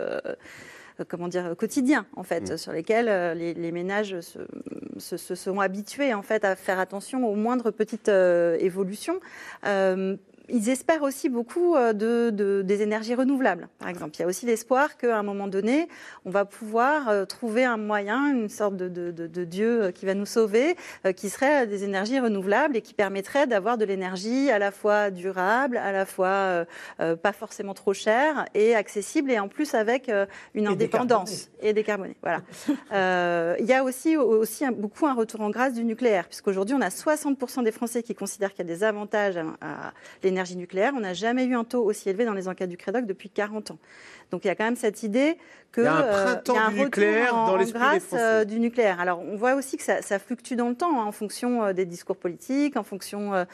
Euh, euh, comment dire quotidien en fait Mm. sur lesquels euh, les, les ménages se, se- se sont habitués en fait à faire attention aux moindres petites euh, évolutions Euh, ils espèrent aussi beaucoup euh, de, des énergies renouvelables, par exemple. Il y a aussi l'espoir qu'à un moment donné, on va pouvoir euh, trouver un moyen, une sorte de, de Dieu qui va nous sauver, qui serait des énergies renouvelables et qui permettrait d'avoir de l'énergie à la fois durable, à la fois pas forcément trop chère et accessible, et en plus avec une indépendance et décarbonée. Voilà. il y a aussi, aussi beaucoup un retour en grâce du nucléaire, puisqu'aujourd'hui, on a 60% des Français qui considèrent qu'il y a des avantages à, l'énergie nucléaire. On n'a jamais eu un taux aussi élevé dans les enquêtes du Crédoc depuis 40 ans. Donc il y a quand même cette idée qu'il y a un euh, printemps du nucléaire dans l'esprit des euh, du nucléaire. Alors on voit aussi que ça, fluctue dans le temps hein, en fonction euh, des discours politiques, en fonction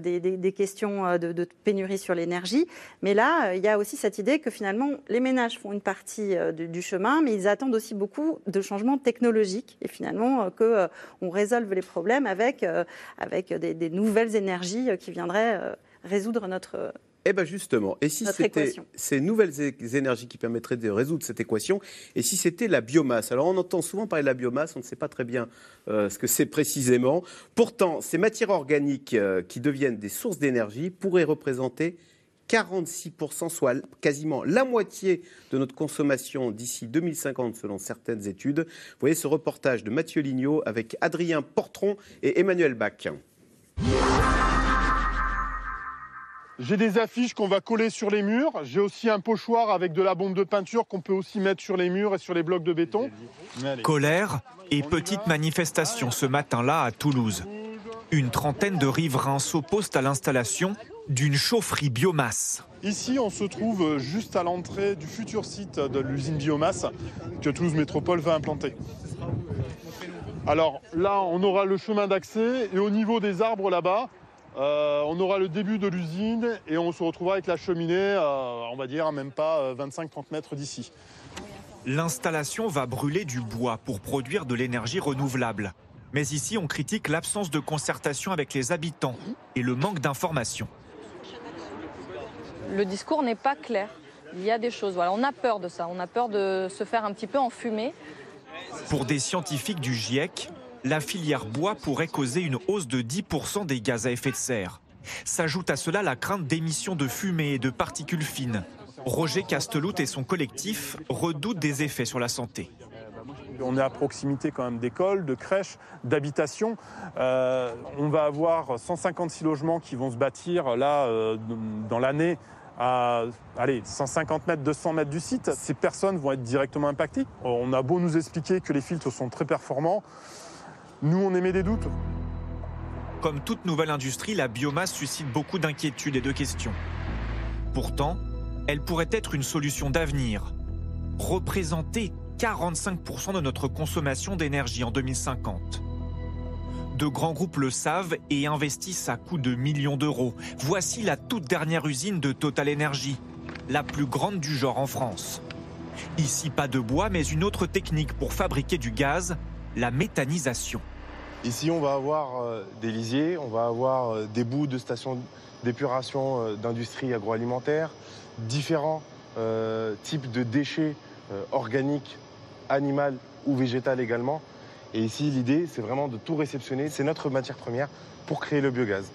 des, questions de, pénurie sur l'énergie. Mais là, il y a aussi cette idée que finalement les ménages font une partie du, chemin, mais ils attendent aussi beaucoup de changements technologiques et finalement que on résolve les problèmes avec avec des, des nouvelles énergies qui viendraient résoudre notre eh bien justement, et si c'était ces nouvelles énergies qui permettraient de résoudre cette équation, et si c'était la biomasse? Alors on entend souvent parler de la biomasse, on ne sait pas très bien euh, ce que c'est précisément. Pourtant, ces matières organiques euh, qui deviennent des sources d'énergie pourraient représenter 46%, soit quasiment la moitié de notre consommation d'ici 2050 selon certaines études. Vous voyez ce reportage de Mathieu Lignot avec Adrien Portron et Emmanuel Bach. J'ai des affiches qu'on va coller sur les murs. J'ai aussi un pochoir avec de la bombe de peinture qu'on peut aussi mettre sur les murs et sur les blocs de béton. Colère et petite manifestation ce matin-là à Toulouse. Une trentaine de riverains s'opposent à l'installation d'une chaufferie biomasse. Ici, on se trouve juste à l'entrée du futur site de l'usine biomasse que Toulouse Métropole va implanter. Alors là, on aura le chemin d'accès et au niveau des arbres là-bas, euh, on aura le début de l'usine et on se retrouvera avec la cheminée, euh, on va dire, même pas 25-30 euh, mètres d'ici. L'installation va brûler du bois pour produire de l'énergie renouvelable. Mais ici, on critique l'absence de concertation avec les habitants et le manque d'informations. Le discours n'est pas clair. Il y a des choses. Voilà, on a peur de ça. On a peur de se faire un petit peu enfumer. Pour des scientifiques du GIEC, la filière bois pourrait causer une hausse de 10% des gaz à effet de serre. S'ajoute à cela la crainte d'émissions de fumée et de particules fines. Roger Castelout et son collectif redoutent des effets sur la santé. On est à proximité quand même d'écoles, de crèches, d'habitations. Euh, on va avoir 156 logements qui vont se bâtir là euh, dans l'année à allez, 150 mètres, 200 mètres du site. Ces personnes vont être directement impactées. On a beau nous expliquer que les filtres sont très performants, nous, on émet des doutes. Comme toute nouvelle industrie, la biomasse suscite beaucoup d'inquiétudes et de questions. Pourtant, elle pourrait être une solution d'avenir. Représenter 45% de notre consommation d'énergie en 2050. De grands groupes le savent et investissent à coût de millions d'euros. Voici la toute dernière usine de Total Energy, la plus grande du genre en France. Ici, pas de bois, mais une autre technique pour fabriquer du gaz, la méthanisation. Ici, on va avoir euh, des lisiers, on va avoir euh, des bouts de stations d'épuration euh, d'industrie agroalimentaire, différents types de déchets organiques, animaux ou végétales également. Et ici, l'idée, c'est vraiment de tout réceptionner. C'est notre matière première pour créer le biogaz.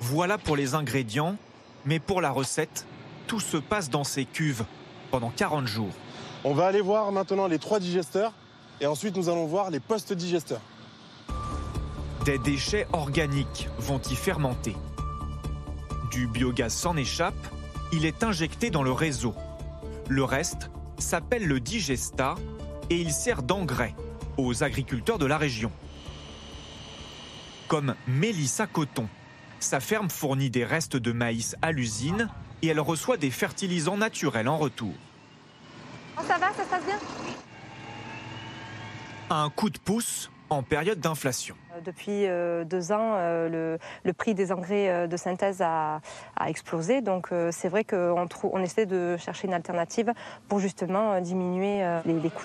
Voilà pour les ingrédients, mais pour la recette, tout se passe dans ces cuves pendant 40 jours. On va aller voir maintenant les trois digesteurs et ensuite nous allons voir les post-digesteurs. Des déchets organiques vont y fermenter. Du biogaz s'en échappe, il est injecté dans le réseau. Le reste s'appelle le digesta et il sert d'engrais aux agriculteurs de la région. Comme Mélissa Coton. Sa ferme fournit des restes de maïs à l'usine et elle reçoit des fertilisants naturels en retour. Oh, ça va, ça se passe bien? Un coup de pouce en période d'inflation. Euh, depuis euh, deux ans, euh, le, prix des engrais de synthèse a, explosé. Donc c'est vrai qu'on on essaie de chercher une alternative pour justement diminuer les, les coûts.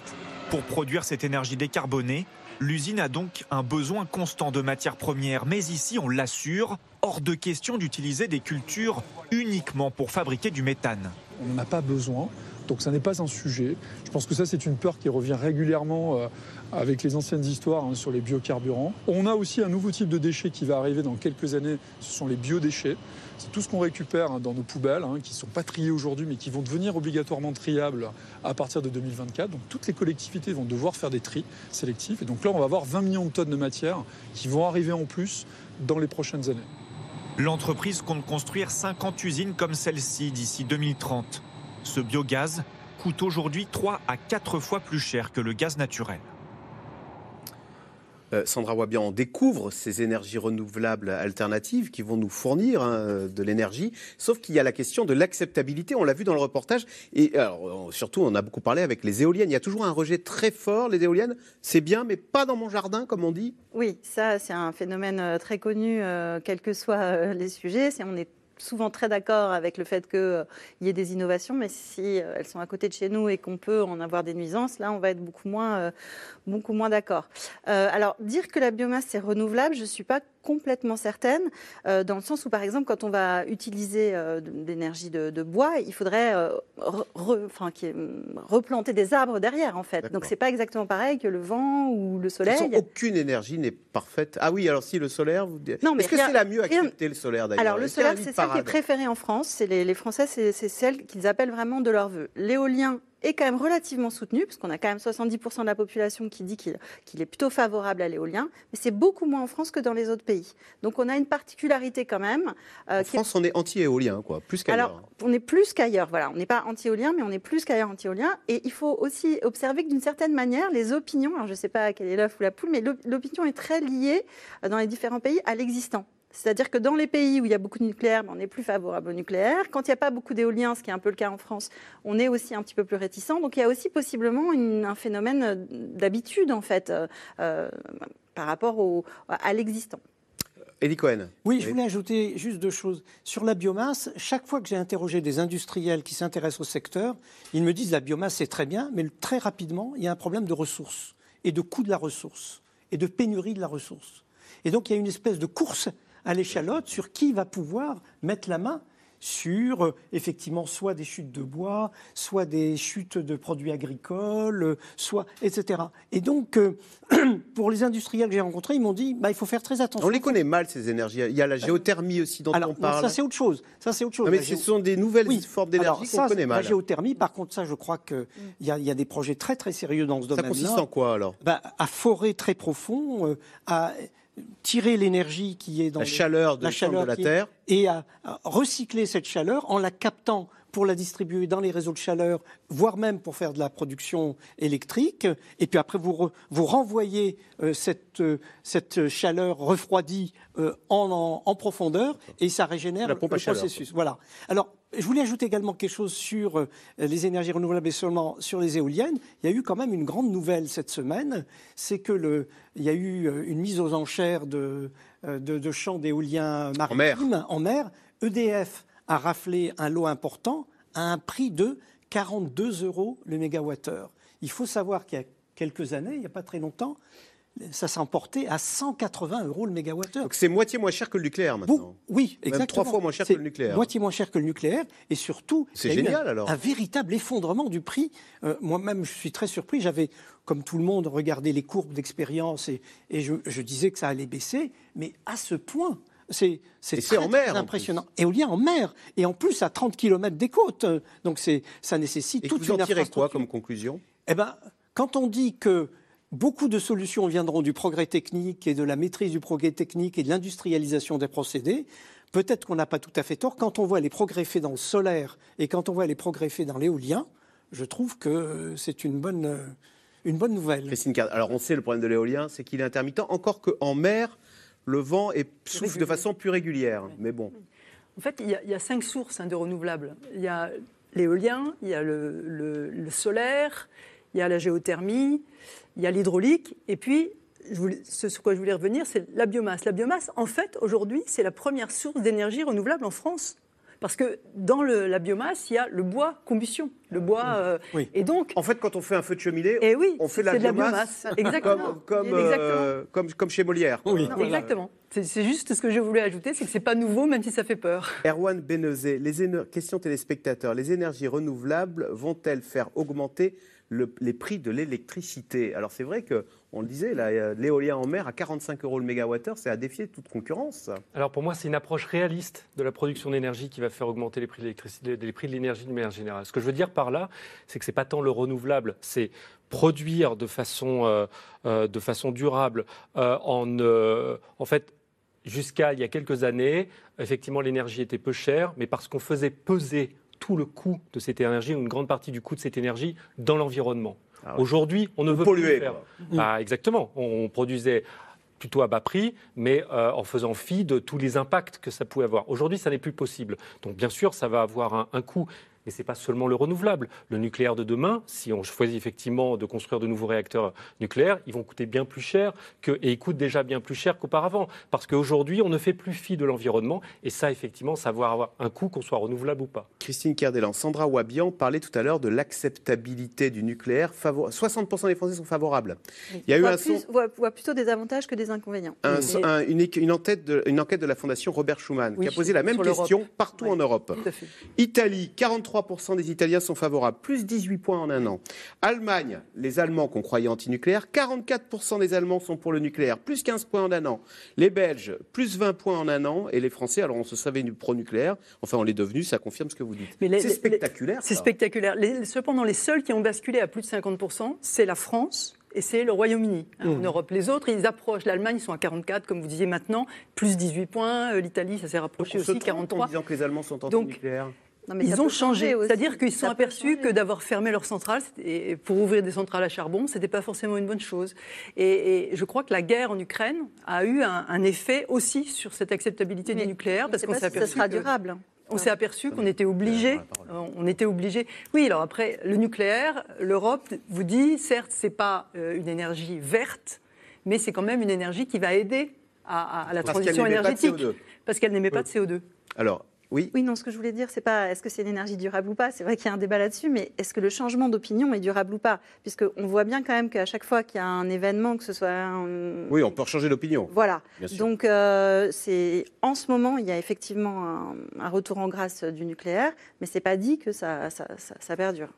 Pour produire cette énergie décarbonée, l'usine a donc un besoin constant de matières premières. Mais ici, on l'assure, hors de question d'utiliser des cultures uniquement pour fabriquer du méthane. On n'a pas besoin Donc ça n'est pas un sujet. Je pense que ça, c'est une peur qui revient régulièrement euh, avec les anciennes histoires hein, sur les biocarburants. On a aussi un nouveau type de déchet qui va arriver dans quelques années, ce sont les biodéchets. C'est tout ce qu'on récupère hein, dans nos poubelles, hein, qui ne sont pas triés aujourd'hui, mais qui vont devenir obligatoirement triables à partir de 2024. Donc toutes les collectivités vont devoir faire des tris sélectifs. Et donc là, on va avoir 20 millions de tonnes de matière qui vont arriver en plus dans les prochaines années. L'entreprise compte construire 50 usines comme celle-ci d'ici 2030. Ce biogaz coûte aujourd'hui 3 à 4 fois plus cher que le gaz naturel. Euh, Sandra Wabian, on découvre ces énergies renouvelables alternatives qui vont nous fournir hein, de l'énergie, sauf qu'il y a la question de l'acceptabilité, on l'a vu dans le reportage, et alors, surtout on a beaucoup parlé avec les éoliennes, il y a toujours un rejet très fort, les éoliennes, c'est bien, mais pas dans mon jardin, comme on dit. Oui, ça c'est un phénomène euh, très connu, euh, quels que soient les sujets, c'est on est souvent très d'accord avec le fait qu'il y ait des innovations, mais si elles sont à côté de chez nous et qu'on peut en avoir des nuisances, là, on va être beaucoup moins, beaucoup moins d'accord. alors, dire que la biomasse c'est renouvelable, je ne suis pas complètement certaine, euh, dans le sens où, par exemple, quand on va utiliser euh, de l'énergie de, de, bois, il faudrait euh, re, enfin, replanter des arbres derrière, en fait. Donc, c'est pas exactement pareil que le vent ou le soleil. Façon, aucune énergie n'est parfaite. Ah oui, alors si le solaire, vous... non, mais est-ce que c'est la mieux acceptée le solaire d'ailleurs? Alors, le solaire, c'est celle qui est préférée en France. C'est les, les Français, c'est celle qu'ils appellent vraiment de leur vœu. L'éolien est quand même relativement soutenu, puisqu'on a quand même 70% de la population qui dit qu'il est plutôt favorable à l'éolien, mais c'est beaucoup moins en France que dans les autres pays. Donc on a une particularité quand même. Euh, en France, on est anti-éolien, quoi, plus qu'ailleurs. Alors, on est plus qu'ailleurs, voilà. On n'est pas anti-éolien, mais on est plus qu'ailleurs anti-éolien. Et il faut aussi observer que d'une certaine manière, les opinions, alors je ne sais pas quelle est l'œuf ou la poule, mais l'opinion est très liée euh, dans les différents pays à l'existant. C'est-à-dire que dans les pays où il y a beaucoup de nucléaire, ben, on est plus favorable au nucléaire. Quand il n'y a pas beaucoup d'éolien, ce qui est un peu le cas en France, on est aussi un petit peu plus réticent. Donc il y a aussi possiblement une, un phénomène d'habitude, en fait, euh, euh, par rapport au, à l'existant. Eddie Cohen. Oui, je voulais ajouter juste deux choses. Sur la biomasse, chaque fois que j'ai interrogé des industriels qui s'intéressent au secteur, ils me disent la biomasse c'est très bien, mais très rapidement, il y a un problème de ressources et de coût de la ressource et de pénurie de la ressource. Et donc il y a une espèce de course à l'échalote sur qui va pouvoir mettre la main sur euh, effectivement soit des chutes de bois, soit des chutes de produits agricoles, euh, soit etc. Et donc euh, pour les industriels que j'ai rencontrés, ils m'ont dit bah, il faut faire très attention. On les connaît mal ces énergies. Il y a la géothermie aussi dont Alors, on parle. ça c'est autre chose. Ça c'est autre chose. Non, mais ce sont des nouvelles oui. formes d'énergie qu'on connaît mal. La géothermie, par contre, ça je crois qu'il y, a, y a des projets très très sérieux dans ce domaine. Ça consiste en quoi alors? Bah, À forer très profond, à tirer l'énergie qui est dans la chaleur de la, chaleur de la Terre et à, à, recycler cette chaleur en la captant pour la distribuer dans les réseaux de chaleur, voire même pour faire de la production électrique. Et puis après, vous, re, vous renvoyez euh, cette, euh, cette chaleur refroidie euh, en, en, en, profondeur et ça régénère le processus. Voilà. Alors, je voulais ajouter également quelque chose sur les énergies renouvelables et seulement sur les éoliennes. Il y a eu quand même une grande nouvelle cette semaine, c'est que le, il y a eu une mise aux enchères de, de, de champs d'éoliens maritimes en mer. en mer. EDF a raflé un lot important à un prix de 42 euros le mégawattheure. Il faut savoir qu'il y a quelques années, il n'y a pas très longtemps, ça s'emportait à 180 euros le mégawattheure. Donc c'est moitié moins cher que le nucléaire maintenant. Oui, exactement. Même trois fois moins cher que le nucléaire. Moitié moins cher que le nucléaire et surtout, c'est génial un, alors. Un véritable effondrement du prix. Euh, Moi-même, je suis très surpris. J'avais, comme tout le monde, regardé les courbes d'expérience et, et je, je disais que ça allait baisser, mais à ce point. C'est très, en mer, impressionnant. Éolien en mer. Et en plus, à 30 km des côtes. Donc ça nécessite et toute vous en une tirez quoi comme conclusion? Eh ben, quand on dit que beaucoup de solutions viendront du progrès technique et de la maîtrise du progrès technique et de l'industrialisation des procédés, peut-être qu'on n'a pas tout à fait tort. Quand on voit les progrès faits dans le solaire et quand on voit les progrès faits dans l'éolien, je trouve que c'est une bonne, une bonne nouvelle. Christine Card, alors on sait le problème de l'éolien, c'est qu'il est intermittent, encore qu'en mer, le vent est, souffle de façon plus régulière. Mais bon. En fait, il y a, il y a cinq sources hein, de renouvelables. Il y a l'éolien, il y a le, le, le, solaire, il y a la géothermie, il y a l'hydraulique, et puis je voulais, ce sur quoi je voulais revenir, c'est la biomasse. La biomasse, en fait, aujourd'hui, c'est la première source d'énergie renouvelable en France. Parce que dans le- la biomasse, il y a le bois combustion. Le bois. euh, Et donc. En fait, quand on fait un feu de cheminée, Eh oui, on fait de la biomasse, biomasse. Exactement. comme, comme, Exactement. euh, comme, comme chez Molière. Non, Exactement. C'est juste ce que je voulais ajouter, c'est que c'est pas nouveau, même si ça fait peur. Erwan Benezet, les éner- question téléspectateurs. Les énergies renouvelables vont-elles faire augmenter le- les prix de l'électricité Alors c'est vrai que, on le disait, euh, l'éolien en mer à 45 euros le mégawattheure, c'est à défier toute concurrence. Alors pour moi, c'est une approche réaliste de la production d'énergie qui va faire augmenter les prix de les prix de l'énergie de manière générale. Ce que je veux dire par là, c'est que c'est pas tant le renouvelable, c'est produire de façon, euh, euh, de façon durable en fait. Jusqu'à il y a quelques années, effectivement, l'énergie était peu chère, mais parce qu'on faisait peser tout le coût de cette énergie, ou une grande partie du coût de cette énergie, dans l'environnement. Ah ouais. Aujourd'hui, on ne On veut polluait, plus faire. Bah, exactement. On, on produisait plutôt à bas prix, mais euh, en faisant fi de tous les impacts que ça pouvait avoir. Aujourd'hui, ça n'est plus possible. Donc, bien sûr, ça va avoir un, un coût. Mais ce n'est pas seulement le renouvelable. Le nucléaire de demain, si on choisit effectivement de construire de nouveaux réacteurs nucléaires, ils vont coûter bien plus cher que, et ils coûtent déjà bien plus cher qu'auparavant. Parce qu'aujourd'hui, on ne fait plus fi de l'environnement. Et ça, effectivement, ça va avoir un coût, qu'on soit renouvelable ou pas. Christine Kerdelan, Sandra Wabian parlait tout à l'heure de l'acceptabilité du nucléaire. Favor- 60% des Français sont favorables. Il y a eu un, plus- son- voit- voit plutôt des avantages que des inconvénients. un- Mais- un- une, enquête de, une enquête de la Fondation Robert Schuman Oui, qui a posé la même question partout en Europe. Tout à fait. Italie, 43% des Italiens sont favorables, plus 18 points en un an. Allemagne, les Allemands qu'on croyait antinucléaires, 44% des Allemands sont pour le nucléaire, plus 15 points en un an. Les Belges, plus 20 points en un an. Et les Français, alors on se savait pro-nucléaire, enfin on l'est devenu, ça confirme ce que vous dites. C'est spectaculaire. C'est spectaculaire. Les- cependant, les seuls qui ont basculé à plus de 50%, c'est la France et c'est le Royaume-Uni hein, en Mmh. Europe. Les autres, ils approchent. L'Allemagne, ils sont à 44, comme vous disiez maintenant, plus 18 points. Euh, L'Italie, ça s'est rapproché On se aussi, trompe 43. en disant que les Allemands sont Donc, antinucléaires. Non, mais ça Ils ont changé, c'est-à-dire qu'ils se sont Ça aperçus que d'avoir fermé leurs centrales et pour ouvrir des centrales à charbon, c'était pas forcément une bonne chose. Et, et je crois que la guerre en Ukraine a eu un, un effet aussi sur cette acceptabilité du nucléaire, on parce qu'on s'est si ça aperçu sera que- durable. On s'est aperçu qu'on était obligé. On était obligé. Oui, alors après, le nucléaire, l'Europe vous dit, certes, c'est pas euh, une énergie verte, mais c'est quand même une énergie qui va aider à, à- à la Parce qu'elle transition n'émet pas de énergétique, CO2. parce qu'elle n'émet pas de CO2. Alors, oui. Oui, non, ce que je voulais dire, c'est pas est-ce que c'est une énergie durable ou pas. C'est vrai qu'il y a un débat là-dessus, mais est-ce que le changement d'opinion est durable ou pas? Puisqu'on voit bien quand même qu'à chaque fois qu'il y a un événement, que ce soit un, Oui, on peut changer d'opinion. Voilà. Bien sûr. Donc, euh, c'est en ce moment, il y a effectivement un, un retour en grâce du nucléaire, mais c'est pas dit que ça, ça, ça- ça perdure.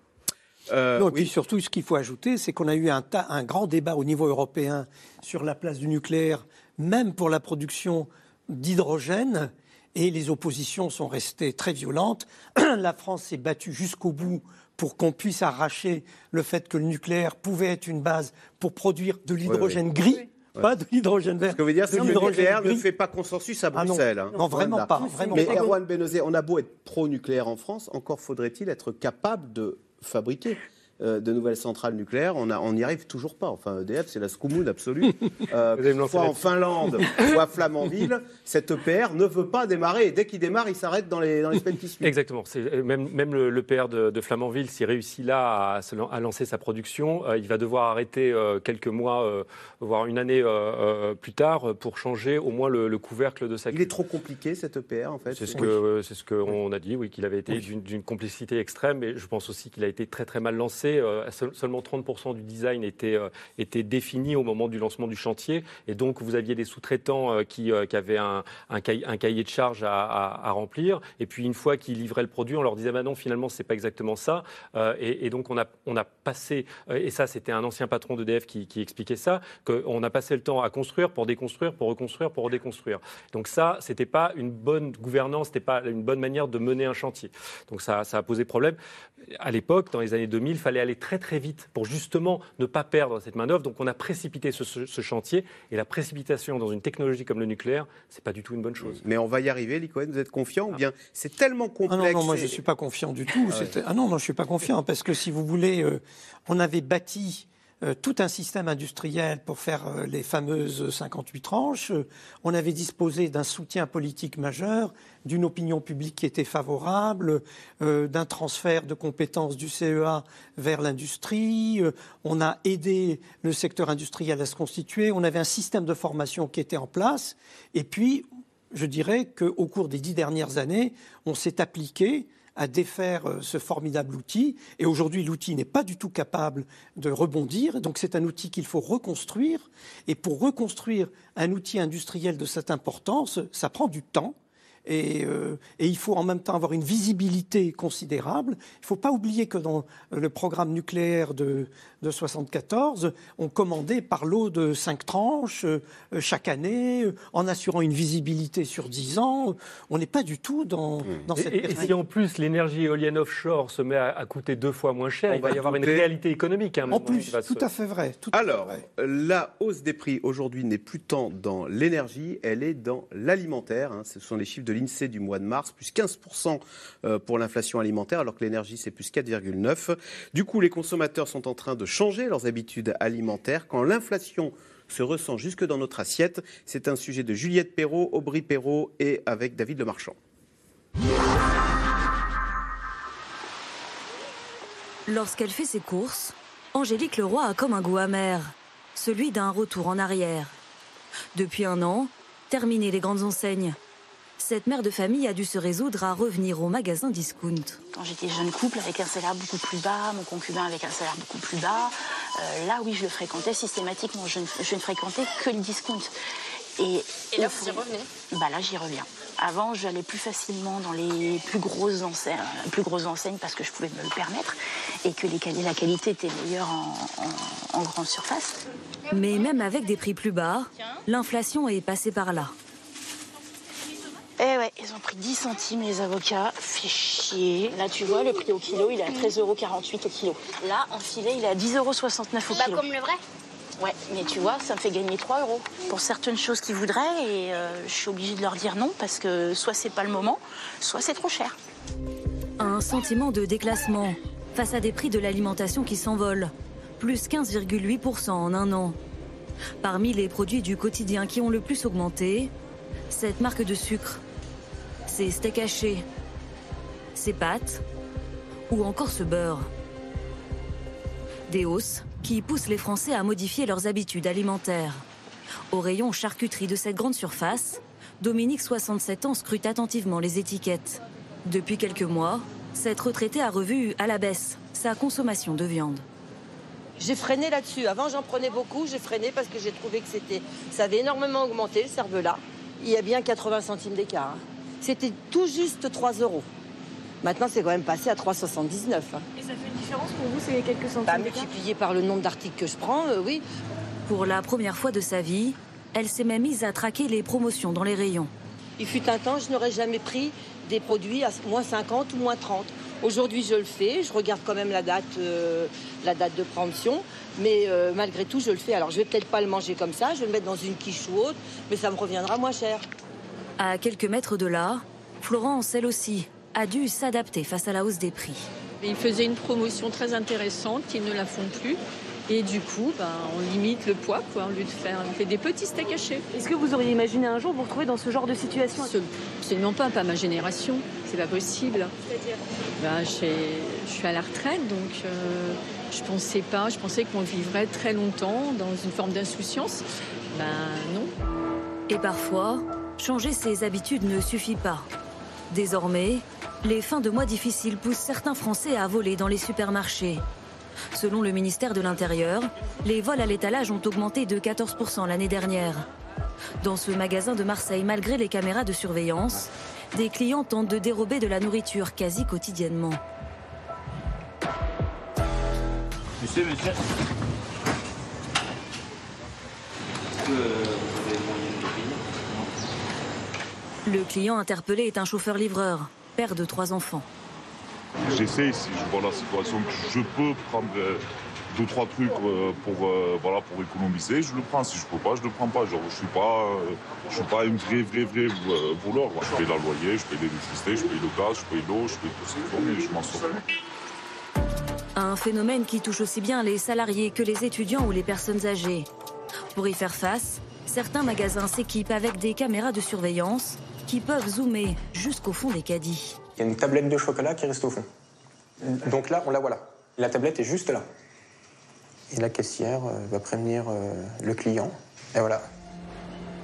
Euh, non, et puis surtout, ce qu'il faut ajouter, c'est qu'on a eu un, tas- un grand débat au niveau européen sur la place du nucléaire, même pour la production d'hydrogène, et les oppositions sont restées très violentes. la France s'est battue jusqu'au bout pour qu'on puisse arracher le fait que le nucléaire pouvait être une base pour produire de l'hydrogène oui. gris. Pas de l'hydrogène vert. Ce que veut dire, c'est que le l'hydrogène nucléaire ne fait pas consensus à Ah non. Bruxelles. hein. Non, vraiment pas, vraiment Mais pas. Erwan Benozé, on a beau être pro-nucléaire en France, encore faudrait-il être capable de fabriquer de nouvelles centrales nucléaires. On n'y arrive toujours pas. Enfin, EDF, c'est la scoumoune absolue. Euh, que ce soit en Finlande ou à Flamanville, cet EPR ne veut pas démarrer. Et dès qu'il démarre, il s'arrête dans les, dans les semaines qui suivent. Exactement. Euh, Même, même le, le PR de, de Flamanville, s'il réussit là à, lancer sa production, euh, il va devoir arrêter euh, quelques mois, euh, voire une année euh, euh, plus tard, euh, pour changer au moins le, le couvercle de sa Il est trop compliqué, cet EPR, en fait. C'est ce que c'est ce qu'on a dit, oui, qu'il avait été d'une- d'une complicité extrême, et je pense aussi qu'il a été très très mal lancé. Euh, seul- seulement 30% du design était euh, était défini au moment du lancement du chantier, et donc vous aviez des sous-traitants euh, qui, qui avaient un, un, cahier, de charge à, remplir, et puis une fois qu'ils livraient le produit, on leur disait bah non, finalement c'est pas exactement ça, et, donc on a on a passé, et ça c'était un ancien patron d'EDF qui, qui expliquait ça, qu'on a passé le temps à construire pour déconstruire, pour reconstruire, pour redéconstruire. Donc ça, c'était pas une bonne gouvernance, c'était pas une bonne manière de mener un chantier. Donc ça, ça a posé problème. À l'époque, dans les années 2000, il fallait aller très très vite pour justement ne pas perdre cette main d'œuvre. Donc on a précipité ce, ce- ce chantier, et la précipitation dans une technologie comme le nucléaire, c'est pas du tout une bonne chose. Mais on va y arriver, Licoen, vous êtes confiant ou bien c'est tellement complexe Ah non, non, moi et- je ne suis pas confiant du tout. Ah ouais. Ah non, non, je ne suis pas confiant parce que si vous voulez, euh, on avait bâti euh, tout un système industriel pour faire euh, les fameuses 58 tranches. Euh, on avait disposé d'un soutien politique majeur, d'une opinion publique qui était favorable, euh, d'un transfert de compétences du CEA vers l'industrie. Euh, on a aidé le secteur industriel à se constituer. On avait un système de formation qui était en place. Et puis, je dirais qu'au cours des dix dernières années, on s'est appliqué à défaire euh, ce formidable outil. Et aujourd'hui, l'outil n'est pas du tout capable de rebondir. Donc c'est un outil qu'il faut reconstruire. Et pour reconstruire un outil industriel de cette importance, ça prend du temps. Et, euh, et, il faut en même temps avoir une visibilité considérable. Il ne faut pas oublier que dans le programme nucléaire de, de 74, on commandait par lot de cinq tranches euh, chaque année, euh, en assurant une visibilité sur 10 ans. On n'est pas du tout dans, dans cette et, et, si en plus l'énergie éolienne offshore se met à, à, coûter deux fois moins cher, On il va y avoir une réalité économique. hein, En plus, tout se- à fait vrai. tout à fait Alors, vrai. la hausse des prix aujourd'hui n'est plus tant dans l'énergie, elle est dans l'alimentaire. hein. Ce sont les chiffres de l'INSEE du mois de mars, plus 15% euh, pour l'inflation alimentaire, alors que l'énergie, c'est plus 4,9%. Du coup, les consommateurs sont en train de changer leurs habitudes alimentaires. Quand l'inflation se ressent jusque dans notre assiette, c'est un sujet de Juliette Perrault, Aubry Perrault et avec David Lemarchand. Lorsqu'elle fait ses courses, Angélique Leroy a comme un goût amer, celui d'un retour en arrière. Depuis un an, terminé les grandes enseignes. Cette mère de famille a dû se résoudre à revenir au magasin discount. Quand j'étais jeune couple avec un salaire beaucoup plus bas, mon concubin avec un salaire beaucoup plus bas, euh, là oui je le fréquentais systématiquement, je ne, je ne fréquentais que le discount. Et, Et là, vous y revenez Bah là j'y reviens. Avant j'allais plus facilement dans les plus grosses enseignes, plus grosses enseignes parce que je pouvais me le permettre et que les la qualité était meilleure en, en- en grande surface. Mais même avec des prix plus bas, l'inflation est passée par là. Eh ouais, ils ont pris 10 centimes les avocats, fait chier. Là tu vois, le prix au kilo il est à 13,48 euros au kilo. Là en filet il est à 10,69 euros au Bah, kilo. comme le vrai. Ouais, mais tu vois, ça me fait gagner 3 euros pour certaines choses qu'ils voudraient et euh, je suis obligée de leur dire non parce que soit c'est pas le moment, soit c'est trop cher. Un sentiment de déclassement face à des prix de l'alimentation qui s'envolent. Plus 15,8% en un an. Parmi les produits du quotidien qui ont le plus augmenté, cette marque de sucre, ces steaks hachés, ces pâtes ou encore ce beurre. Des hausses qui poussent les Français à modifier leurs habitudes alimentaires. Au rayon charcuterie de cette grande surface, Dominique, 67 ans, scrute attentivement les étiquettes. Depuis quelques mois, cette retraitée a revu à la baisse sa consommation de viande. J'ai freiné là-dessus. Avant, j'en prenais beaucoup. J'ai freiné parce que j'ai trouvé que ça avait énormément augmenté, le cervelas. Il y a bien 80 centimes d'écart. hein. C'était tout juste 3 euros. Maintenant, c'est quand même passé à 3,79. hein. Et ça fait une différence pour vous, c'est quelques centimes Bah, multiplié par le nombre d'articles que je prends, euh, oui. Pour la première fois de sa vie, elle s'est même mise à traquer les promotions dans les rayons. Il fut un temps, je n'aurais jamais pris des produits à moins 50 ou moins 30. Aujourd'hui, je le fais. Je regarde quand même la date, euh, la date de promotion. Mais euh, malgré tout, je le fais. Alors, je vais peut-être pas le manger comme ça. Je vais le mettre dans une quiche ou autre. Mais ça me reviendra moins cher. À quelques mètres de là, Florence, elle aussi, a dû s'adapter face à la hausse des prix. Ils faisaient une promotion très intéressante, ils ne la font plus. Et du coup, ben, on limite le poids, quoi, au lieu de faire on fait des petits steaks hachés. Est-ce que vous auriez imaginé un jour vous retrouver dans ce genre de situation? Absolument pas, pas ma génération, c'est pas possible. Ben, j'ai- je suis à la retraite, donc euh, je pensais pas, je pensais qu'on vivrait très longtemps dans une forme d'insouciance. Ben non. Et parfois, changer ses habitudes ne suffit pas. Désormais, les fins de mois difficiles poussent certains Français à voler dans les supermarchés. Selon le ministère de l'Intérieur, les vols à l'étalage ont augmenté de 14% l'année dernière. Dans ce magasin de Marseille, malgré les caméras de surveillance, des clients tentent de dérober de la nourriture quasi quotidiennement. Euh, vous avez moyen de payer Le client interpellé est un chauffeur-livreur, père de trois enfants. J'essaie, si je vois la situation, que je peux prendre euh, deux, trois trucs euh, pour, euh, voilà, pour économiser, je le prends. Si je peux pas, je le prends pas. Genre, je suis pas, je suis pas une vraie, vraie, vraie euh, voleur. Je paye la loyer, je paye l'électricité, je paye le gaz, je paye l'eau, je paye tout ce qu'il faut, je m'en sors. Un phénomène qui touche aussi bien les salariés que les étudiants ou les personnes âgées. Pour y faire face, certains magasins s'équipent avec des caméras de surveillance qui peuvent zoomer jusqu'au fond des caddies. Il y a une tablette de chocolat qui reste au fond. Donc là, on la voit là. La tablette est juste là. Et la caissière euh, va prévenir euh, le client. Et voilà.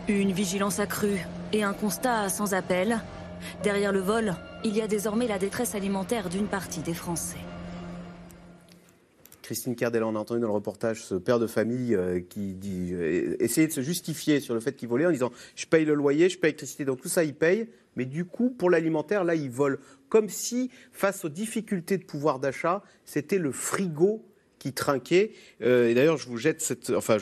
Une vigilance accrue Et un constat sans appel. Derrière le vol, il y a désormais la détresse alimentaire d'une partie des Français. Christine Cardella, on a entendu dans le reportage ce père de famille euh, qui dit, euh, de se justifier sur le fait qu'il volait en disant je paye le loyer, je paye l'électricité, donc tout ça il paye, mais du coup pour l'alimentaire là il vole comme si face aux difficultés de pouvoir d'achat c'était le frigo qui trinquait. Euh, et d'ailleurs je vous jette cette, enfin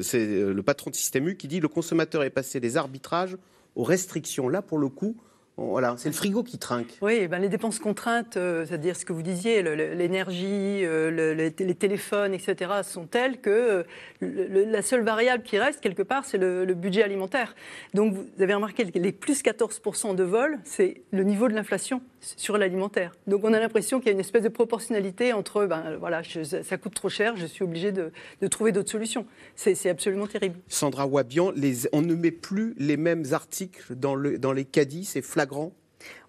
c'est le patron de Système U qui dit le consommateur est passé des arbitrages aux restrictions. Là pour le coup, voilà c'est le frigo qui trinque. Oui, ben les dépenses contraintes, euh, c'est-à-dire ce que vous disiez, l'énergie, euh, le- les, téléphones, etc., sont telles que euh, la seule variable qui reste, quelque part, c'est le, le budget alimentaire. Donc, vous avez remarqué les plus 14% de vol, c'est le niveau de l'inflation sur l'alimentaire. Donc, on a l'impression qu'il y a une espèce de proportionnalité entre, ben, voilà, je- ça coûte trop cher, je suis obligé de, de trouver d'autres solutions. C'est c'est absolument terrible. Sandra Wabian, les- on ne met plus les mêmes articles dans, le, dans les caddies, c'est flagrant?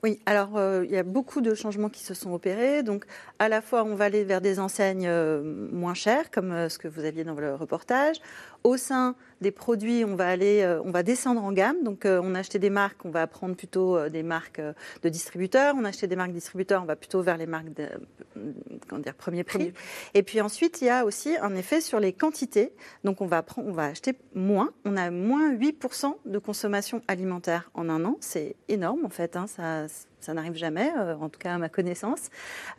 Oui, alors euh, il y a beaucoup de changements qui se sont opérés. Donc, à la fois, on va aller vers des enseignes euh, moins chères, comme euh, ce que vous aviez dans le reportage. Au sein des produits, on va aller, euh, on va descendre en gamme. Donc, euh, on a acheté des marques, on va prendre plutôt euh, des marques de distributeurs. On a acheté des marques distributeurs, on va plutôt vers les marques de, comment dire, premier prix. Et puis ensuite, il y a aussi un effet sur les quantités. Donc, on va, prendre, on va acheter moins. On a moins 8% de consommation alimentaire en un an. C'est énorme, en fait. hein. Ça, ça n'arrive jamais, euh, en tout cas à ma connaissance.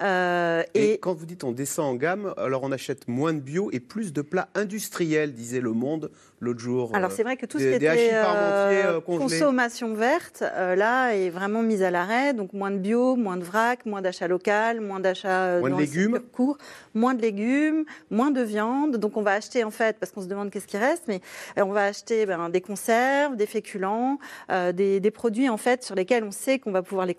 Euh, Et, et quand vous dites on descend en gamme, alors on achète moins de bio et plus de plats industriels, disait Le Monde l'autre jour. Alors euh, c'est vrai que tout ce qui était euh, euh, consommation verte, euh, là, est vraiment mise à l'arrêt. Donc moins de bio, moins de vrac, moins d'achat local, moins d'achat euh, Moins de dans légumes. court, moins de légumes, moins de viande. Donc on va acheter en fait, parce qu'on se demande qu'est-ce qui reste, mais euh, on va acheter ben, des conserves, des féculents, euh, des, des produits en fait sur lesquels on sait qu'on va pouvoir les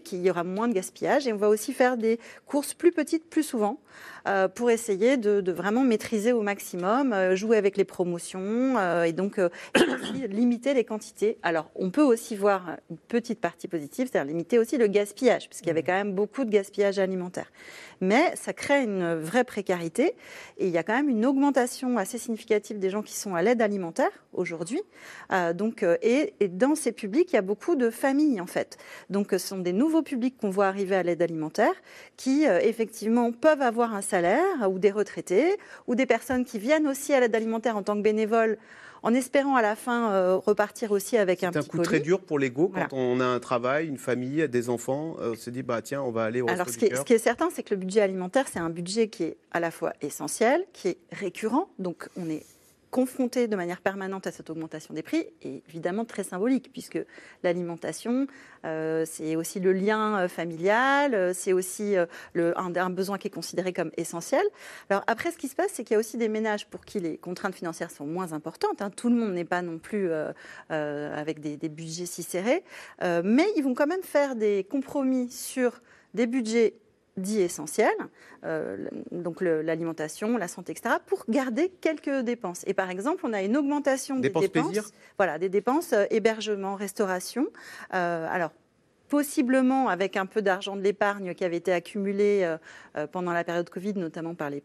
qu'il y aura moins de gaspillage. Et on va aussi faire des courses plus petites plus souvent euh, pour essayer de, de vraiment maîtriser au maximum, euh, jouer avec les promotions euh, et donc limiter les quantités. Alors, on peut aussi voir une petite partie positive, c'est-à-dire limiter aussi le gaspillage, puisqu'il y avait quand même beaucoup de gaspillage alimentaire. Mais ça crée une vraie précarité et il y a quand même une augmentation assez significative des gens qui sont à l'aide alimentaire aujourd'hui. Donc, et, et dans ces publics, il y a beaucoup de familles en fait. Donc, ce sont des nouveaux publics qu'on voit arriver à l'aide alimentaire qui effectivement peuvent avoir un salaire ou des retraités ou des personnes qui viennent aussi à l'aide alimentaire en tant que bénévoles en espérant à la fin euh, repartir aussi avec un C'est un petit coup colis. très dur pour l'ego Voilà. quand on a un travail, une famille, des enfants. euh, on se dit bah tiens, on va aller au Alors, ce qui, est, ce qui est certain, c'est que le budget alimentaire, c'est un budget qui est à la fois essentiel, qui est récurrent. Donc, on est confronté de manière permanente à cette augmentation des prix, et évidemment très symbolique, puisque l'alimentation, euh, c'est aussi le lien euh, familial, euh, c'est aussi un, besoin qui est considéré comme essentiel. Alors après, ce qui se passe, c'est qu'il y a aussi des ménages pour qui les contraintes financières sont moins importantes. hein. Tout le monde n'est pas non plus avec des, budgets si serrés, mais ils vont quand même faire des compromis sur des budgets dits essentiels, euh, donc l'alimentation, la santé, etc., pour garder quelques dépenses. Et par exemple, on a une augmentation Dépenses des dépenses, plaisir voilà, des dépenses euh, hébergement, restauration. Euh, alors possiblement avec un peu d'argent de l'épargne qui avait été accumulé euh, euh, pendant la période Covid, notamment par les,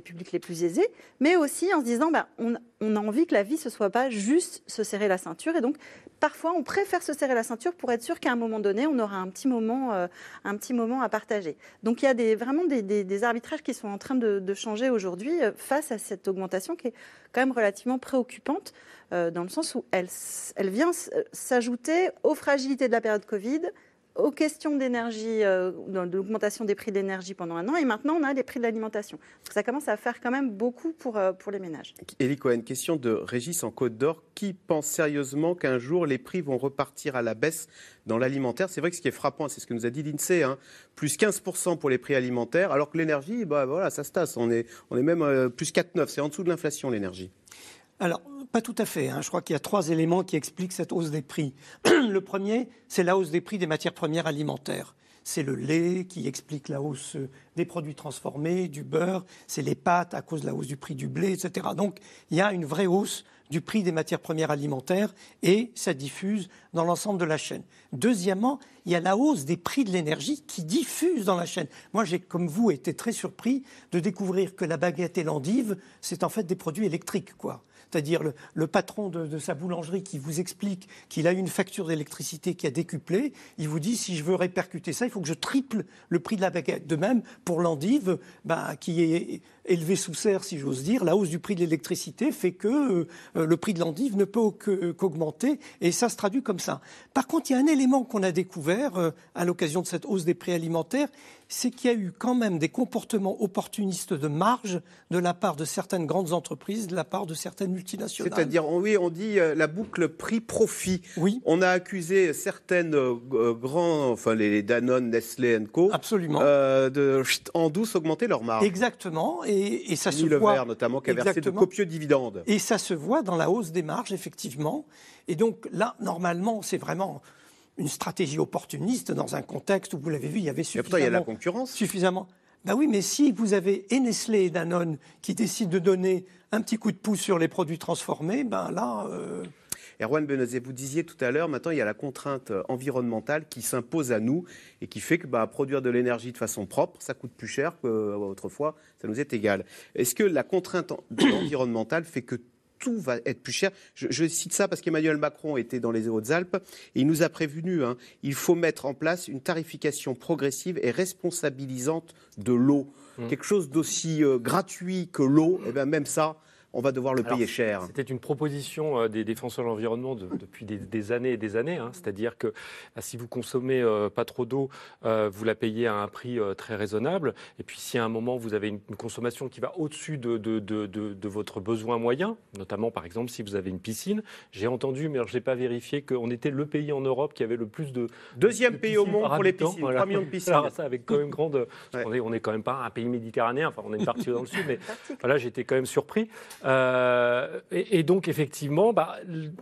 publics les plus aisés, mais aussi en se disant bah, on, a envie que la vie ne soit pas juste se serrer la ceinture. Et donc, parfois, on préfère se serrer la ceinture pour être sûr qu'à un moment donné, on aura un petit moment, euh, un petit moment à partager. Donc, il y a vraiment des, arbitrages qui sont en train de, changer aujourd'hui face à cette augmentation qui est quand même relativement préoccupante, dans le sens où elle, vient s'ajouter aux fragilités de la période Covid, aux questions d'énergie, euh, des prix de l'énergie pendant un an, et maintenant on a les prix de l'alimentation. Ça commence à faire quand même beaucoup pour, euh, pour les ménages. Élie Cohen, question de Régis en Côte d'Or. Qui pense sérieusement qu'un jour les prix vont repartir à la baisse dans l'alimentaire? C'est vrai que ce qui est frappant, c'est ce que nous a dit l'INSEE, hein, plus 15% pour les prix alimentaires, alors que l'énergie, bah, voilà, ça se tasse. On est, on est même euh, plus 4,9, c'est en dessous de l'inflation l'énergie. Alors, pas tout à fait. hein. Je crois qu'il y a trois éléments qui expliquent cette hausse des prix. le premier, c'est la hausse des prix des matières premières alimentaires. C'est le lait qui explique la hausse euh, des produits transformés, du beurre, c'est les pâtes à cause de la hausse du prix du blé, etc. Donc, il y a une vraie hausse du prix des matières premières alimentaires et ça diffuse dans l'ensemble de la chaîne. Deuxièmement, il y a la hausse des prix de l'énergie qui diffuse dans la chaîne. Moi, j'ai, comme vous, été très surpris de découvrir que la baguette et l'endive, c'est en fait des produits électriques, quoi c'est-à-dire le, patron de, sa boulangerie qui vous explique qu'il a une facture d'électricité qui a décuplé, il vous dit si je veux répercuter ça, il faut que je triple le prix de la baguette. De même, pour l'endive, bah, qui est élevé sous serre, si j'ose dire, la hausse du prix de l'électricité fait que euh, le prix de l'endive ne peut qu'augmenter, et ça se traduit comme ça. Par contre, il y a un élément qu'on a découvert euh, à l'occasion de cette hausse des prix alimentaires, c'est qu'il y a eu quand même des comportements opportunistes de marge de la part de certaines grandes entreprises, de la part de certaines multinationales. C'est-à-dire, oui, on dit euh, la boucle prix-profit. Oui. On a accusé certaines euh, grands, enfin les Danone, Nestlé Co. Absolument. Euh, de en douce augmenter leur marge. Exactement, et, ça se voit. notamment, qui a versé de copieux dividendes. Et ça se voit dans la hausse des marges, effectivement. Et donc là, normalement, c'est vraiment une stratégie opportuniste dans un contexte où, vous l'avez vu, il y avait suffisamment... il y a la concurrence. Suffisamment. Ben oui, mais si vous avez et Nestlé et Danone qui décident de donner un petit coup de pouce sur les produits transformés, ben là... Euh... Erwan Benezé, vous disiez tout à l'heure, maintenant il y a la contrainte environnementale qui s'impose à nous et qui fait que bah, produire de l'énergie de façon propre, ça coûte plus cher qu'autrefois, ça nous est égal. Est-ce que la contrainte environnementale fait que tout va être plus cher? Je, cite ça parce qu'Emmanuel Macron était dans les Hautes-Alpes et il nous a prévenu, hein, il faut mettre en place une tarification progressive et responsabilisante de l'eau. Mmh. Quelque chose d'aussi euh, gratuit que l'eau, et eh bien même ça, on va devoir le payer cher. C'était une proposition euh, des défenseurs de l'environnement depuis des, années et des années. Hein. C'est-à-dire que bah, si vous consommez euh, pas trop d'eau, euh, vous la payez à un prix très raisonnable. Et puis si à un moment vous avez une, consommation qui va au-dessus de, de, votre besoin moyen, notamment par exemple si vous avez une piscine, j'ai entendu, mais je n'ai pas vérifié, qu'on était le pays en Europe qui avait le plus de... Deuxième pays au monde pour les piscines, 3 millions de piscines. Alors, ça avec quand même grande... On n'est on est quand même pas un pays méditerranéen, enfin on est une partie dans le sud, mais voilà, j'étais quand même surpris. Euh, et, donc, effectivement, bah,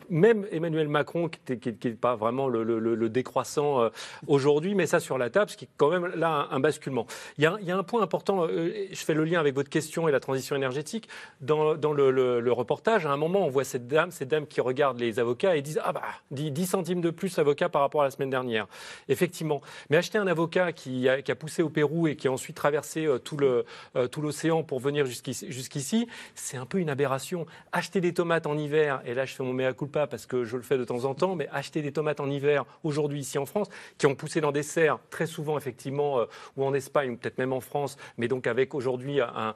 même Emmanuel Macron, qui n'est pas vraiment le, décroissant euh, aujourd'hui, met ça sur la table, ce qui est quand même là un, basculement. Il y, a, un point important, euh, je fais le lien avec votre question et la transition énergétique. Dans, le, reportage, à un moment, on voit cette dame, cette dame qui regarde les avocats et disent Ah bah, 10, centimes de plus avocat par rapport à la semaine dernière. Effectivement. Mais acheter un avocat qui a, poussé au Pérou et qui a ensuite traversé tout l'océan pour venir jusqu'ici, c'est un peu une aberration. Acheter des tomates en hiver, et là je fais mon mea culpa parce que je le fais de temps en temps, mais acheter des tomates en hiver aujourd'hui ici en France, qui ont poussé dans des serres, très souvent effectivement, euh, ou en Espagne, ou peut-être même en France, mais donc avec aujourd'hui un,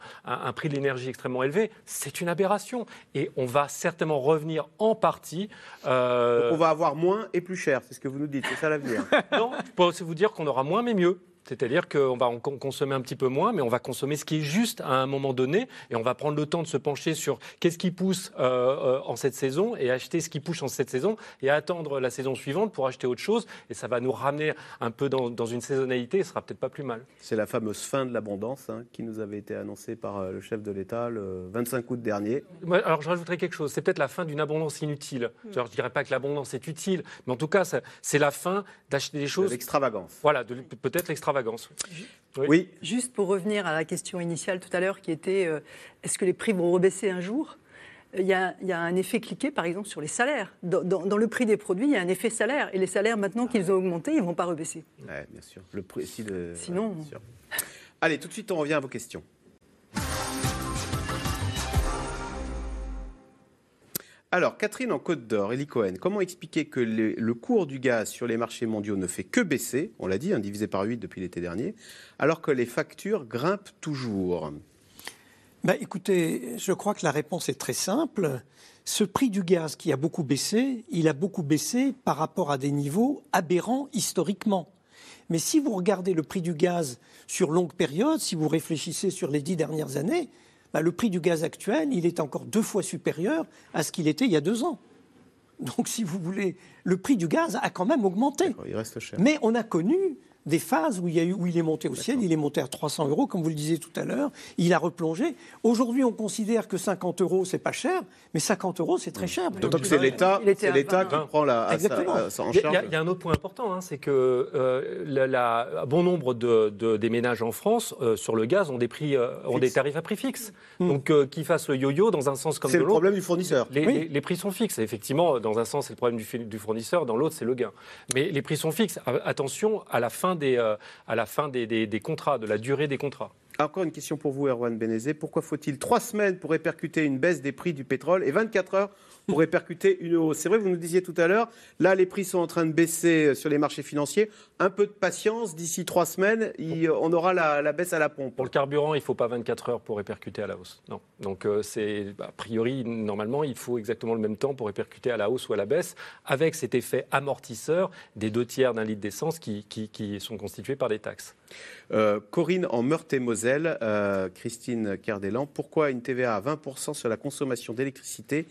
prix de l'énergie extrêmement élevé, c'est une aberration. Et on va certainement revenir en partie. Euh, on va avoir moins et plus cher, c'est ce que vous nous dites, c'est ça l'avenir. non, je peux aussi vous dire qu'on aura moins mais mieux. C'est-à-dire qu'on va consommer un petit peu moins, mais on va consommer ce qui est juste à un moment donné, et on va prendre le temps de se pencher sur qu'est-ce qui pousse euh, euh, en cette saison, et acheter ce qui pousse en cette saison, et attendre la saison suivante pour acheter autre chose, et ça va nous ramener un peu dans, une saisonnalité, et ce sera peut-être pas plus mal. C'est la fameuse fin de l'abondance hein, qui nous avait été annoncée par euh, le chef de l'État le 25 août dernier. alors je rajouterais quelque chose, c'est peut-être la fin d'une abondance inutile. Hmm. je ne dirais pas que l'abondance est utile, mais en tout cas, c'est la fin d'acheter des choses... L'extravagance. Voilà, peut-être l'extravagance oui. Juste pour revenir à la question initiale tout à l'heure qui était euh, est-ce que les prix vont rebaisser un jour? Il y, a, un effet cliqué, par exemple, sur les salaires. Dans, le prix des produits, il y a un effet salaire. Et les salaires, maintenant qu'ils ont augmenté, ils ne vont pas rebaisser. Oui, bien sûr. Le prix, de... Sinon. Allez, tout de suite, on revient à vos questions. Alors, Catherine en Côte d'Or, Elie Cohen, comment expliquer que le, cours du gaz sur les marchés mondiaux ne fait que baisser, on l'a dit, hein, divisé par 8 depuis l'été dernier, alors que les factures grimpent toujours? Ben, Écoutez, je crois que la réponse est très simple. Ce prix du gaz qui a beaucoup baissé, il a beaucoup baissé par rapport à des niveaux aberrants historiquement. Mais si vous regardez le prix du gaz sur longue période, si vous réfléchissez sur les dix dernières années, bah, le prix du gaz actuel, il est encore deux fois supérieur à ce qu'il était il y a deux ans. Donc, si vous voulez, le prix du gaz a quand même augmenté. Il reste cher. Mais on a connu des phases où il, y a eu, où il est monté au ciel, il est monté à 300 euros, comme vous le disiez tout à l'heure, il a replongé. Aujourd'hui, on considère que 50 euros, c'est pas cher, mais 50 euros, c'est très cher. Donc c'est l'État Il était c'est à l'État 20. qui prend la, à sa- Exactement. à sa- en Il y, a- charge. il y a un autre point important, hein, c'est que euh, la- la- un bon nombre de, de- des ménages en France euh, sur le gaz ont des prix, euh, ont des tarifs à prix fixe. Donc euh, qu'ils fassent le yo-yo dans un sens comme C'est de le l'autre. problème du fournisseur. Les, Oui. les- les prix sont fixes. Effectivement, dans un sens, c'est le problème du, fournisseur, dans l'autre, c'est le gain. Mais les prix sont fixes. Attention à la fin, euh, à la fin des, des- des contrats, de la durée des contrats. Encore une question pour vous, Erwan Benezé. Pourquoi faut-il trois semaines pour répercuter une baisse des prix du pétrole et 24 heures pour répercuter une hausse C'est vrai, vous nous disiez tout à l'heure, là, les prix sont en train de baisser euh, sur les marchés financiers. Un peu de patience, d'ici trois semaines, il- on aura la, la baisse à la pompe. Pour le carburant, il ne faut pas 24 heures pour répercuter à la hausse. Non. Donc, euh, c'est a priori, normalement, il faut exactement le même temps pour répercuter à la hausse ou à la baisse, avec cet effet amortisseur des deux tiers d'un litre d'essence qui, qui- qui sont constitués par des taxes. Euh, Corinne en Meurthe-et-Moselle, euh, Christine Cardellan, pourquoi une TVA à 20% sur la consommation d'électricité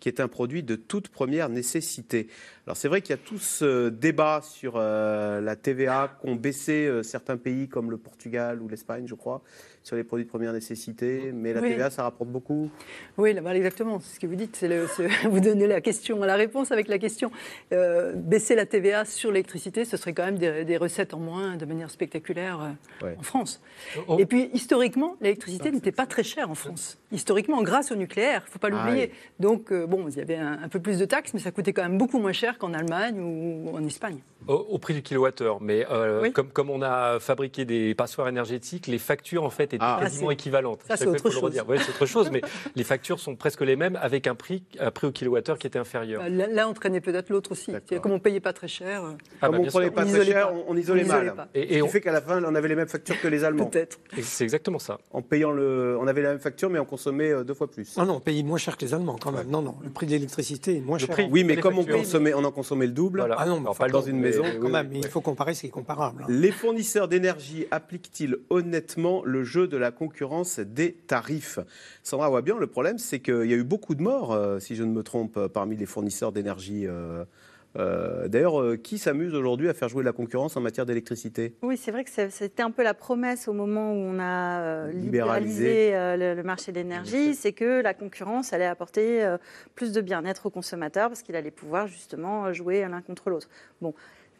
qui est un produit de toute première nécessité. Alors c'est vrai qu'il y a tout ce débat sur euh, la TVA qu'ont baissé euh, certains pays comme le Portugal ou l'Espagne, je crois, sur les produits de première nécessité, mais la Oui. TVA ça rapporte beaucoup. Oui, là, exactement. C'est ce que vous dites. Le- vous donnez la question à la réponse avec la question. Euh, baisser la TVA sur l'électricité, ce serait quand même des, des recettes en moins de manière spectaculaire euh, Ouais. en France. Oh. Et puis, historiquement, l'électricité n'était pas très chère en France. Historiquement, grâce au nucléaire, il ne faut pas l'oublier. Ah Donc, euh, bon, il y avait un, un peu plus de taxes, mais ça coûtait quand même beaucoup moins cher qu'en Allemagne ou en Espagne. Au, au prix du kilowattheure. Mais euh, Oui. comme, comme on a fabriqué des passoires énergétiques, les factures, en fait, étaient Ah. quasiment Ah, c'est- équivalentes. ça, c'est autre chose. redire. Ouais, c'est autre chose, mais les factures sont presque les mêmes avec un prix, un prix au kilowattheure qui était inférieur. Euh, Là, là, on traînait peut-être l'autre aussi. Comme on ne payait pas très cher. euh, Ah, Comme bah, on pas très isolait cher, pas. on, on isolait On isolait mal. Et- Et, ce on- qui fait qu'à la fin, on avait les mêmes factures que les Allemands. Peut-être. C'est exactement ça. En payant le, on avait la même facture, mais on consommait euh, deux fois plus. Ah non, on paye moins cher que les Allemands quand même. Non, non, le prix de l'électricité est moins Le cher. prix. Oui, mais comme on factures. consommait, on en consommait le double. Voilà. Ah non, mais enfin, dans une mais- maison, Quand même, il faut comparer ce qui est comparable. Les fournisseurs d'énergie appliquent-ils honnêtement le jeu de la concurrence des tarifs Sandra Wabian, le problème, c'est qu'il y a eu beaucoup de morts, euh, si je ne me trompe, euh, parmi les fournisseurs d'énergie. euh, D'ailleurs, euh, qui s'amuse aujourd'hui à faire jouer la concurrence en matière d'électricité? Oui, c'est vrai que c'était un peu la promesse au moment où on a euh, Libéralisé. le, le marché de l'énergie, c'est que la concurrence allait apporter plus de bien-être aux consommateurs parce qu'il allait pouvoir justement jouer l'un contre l'autre. Bon,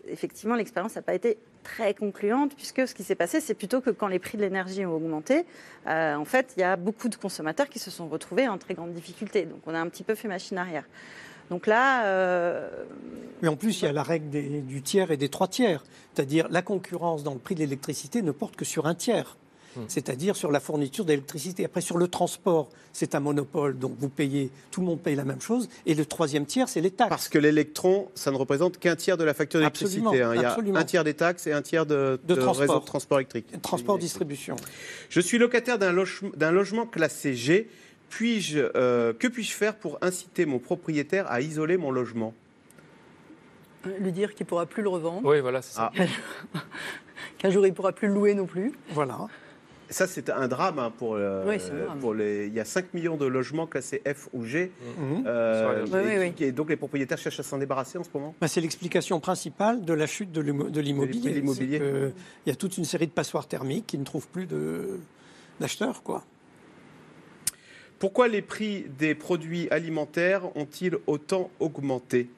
effectivement, l'expérience n'a pas été très concluante puisque ce qui s'est passé, c'est plutôt que quand les prix de l'énergie ont augmenté, euh, en fait, il y a beaucoup de consommateurs qui se sont retrouvés en très grande difficulté. Donc, on a un petit peu fait machine arrière. Donc là, euh, Mais en plus, il y a la règle du tiers et des trois tiers. C'est-à-dire, la concurrence dans le prix de l'électricité ne porte que sur un tiers. C'est-à-dire sur la fourniture d'électricité. Après, sur le transport, c'est un monopole, donc vous payez, tout le monde paye la même chose. Et le troisième tiers, c'est les taxes. Parce que l'électron, ça ne représente qu'un tiers de la facture d'électricité. Absolument, hein. Il y a absolument. un tiers des taxes et un tiers de, De de transport. réseau de transport électrique. Transport-distribution. Je suis locataire d'un loge- d'un logement classé G. Puis-je, euh, que puis-je faire pour inciter mon propriétaire à isoler mon logement? Lui dire qu'il ne pourra plus le revendre. Oui, voilà, c'est Ah. ça. Qu'un jour, il ne pourra plus le louer non plus. Voilà. Ça, c'est un drame hein, pour, euh, Oui, c'est un drame. pour les. Il y a 5 millions de logements classés F ou G. Euh, Oui, et oui, qui- et donc les propriétaires cherchent à s'en débarrasser en ce moment Ben, c'est l'explication principale de la chute de l'immo- de l'immobilier. prix de l'immobilier. C'est que Il y a toute une série de passoires thermiques qui ne trouvent plus de- d'acheteurs. quoi. Pourquoi les prix des produits alimentaires ont-ils autant augmenté?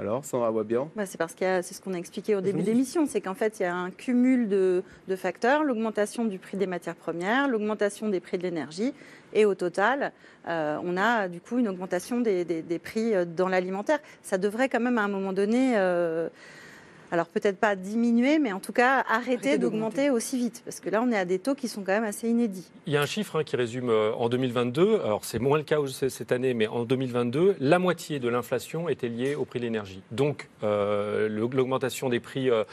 Alors, Sandra Wabian Bah, c'est parce qu'il y a- c'est ce qu'on a expliqué au début de l'émission, c'est qu'en fait il y a un cumul de, de facteurs, l'augmentation du prix des matières premières, l'augmentation des prix de l'énergie, et au total, euh, on a du coup une augmentation des, des- des prix euh, dans l'alimentaire. Ça devrait quand même à un moment donné, euh, alors peut-être pas diminuer, mais en tout cas arrêter Arrêter d'augmenter aussi vite, parce que là on est à des taux qui sont quand même assez inédits. Il y a un chiffre hein, qui résume euh, en 2022, alors c'est moins le cas cette année, mais en 2022, la moitié de l'inflation était liée au prix de l'énergie. Donc euh, l'augmentation des prix euh,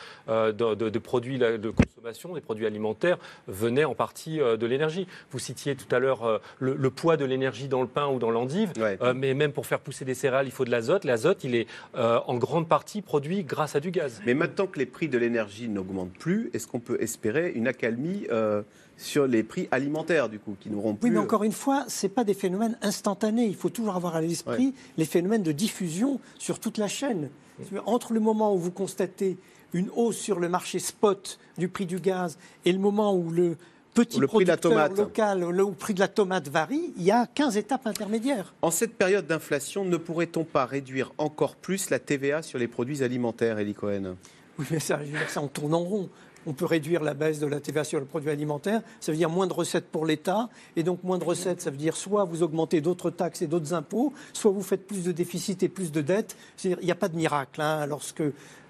de, de- de produits de consommation, des produits alimentaires, venait en partie euh, de l'énergie. Vous citiez tout à l'heure euh, le, le poids de l'énergie dans le pain ou dans l'endive, euh, mais même pour faire pousser des céréales, il faut de l'azote. L'azote, il est euh, en grande partie produit grâce à du gaz. Mais maintenant que les prix de l'énergie n'augmentent plus, est-ce qu'on peut espérer une accalmie euh, sur les prix alimentaires, du coup, qui n'auront plus Oui, mais encore une fois, ce pas des phénomènes instantanés. Il faut toujours avoir à l'esprit les phénomènes de diffusion sur toute la chaîne. Entre le moment où vous constatez une hausse sur le marché spot du prix du gaz et le moment où le petit le prix de la tomate. local, le prix de la tomate varie, il y a 15 étapes intermédiaires. En cette période d'inflation, ne pourrait-on pas réduire encore plus la TVA sur les produits alimentaires, Elie Cohen? Oui, mais ça, je veux dire, ça, on tourne en rond. On peut réduire la baisse de la TVA sur le produit alimentaire. Ça veut dire moins de recettes pour l'État. Et donc, moins de recettes, ça veut dire soit vous augmentez d'autres taxes et d'autres impôts, soit vous faites plus de déficit et plus de dettes. Il n'y a pas de miracle. hein. Lorsque,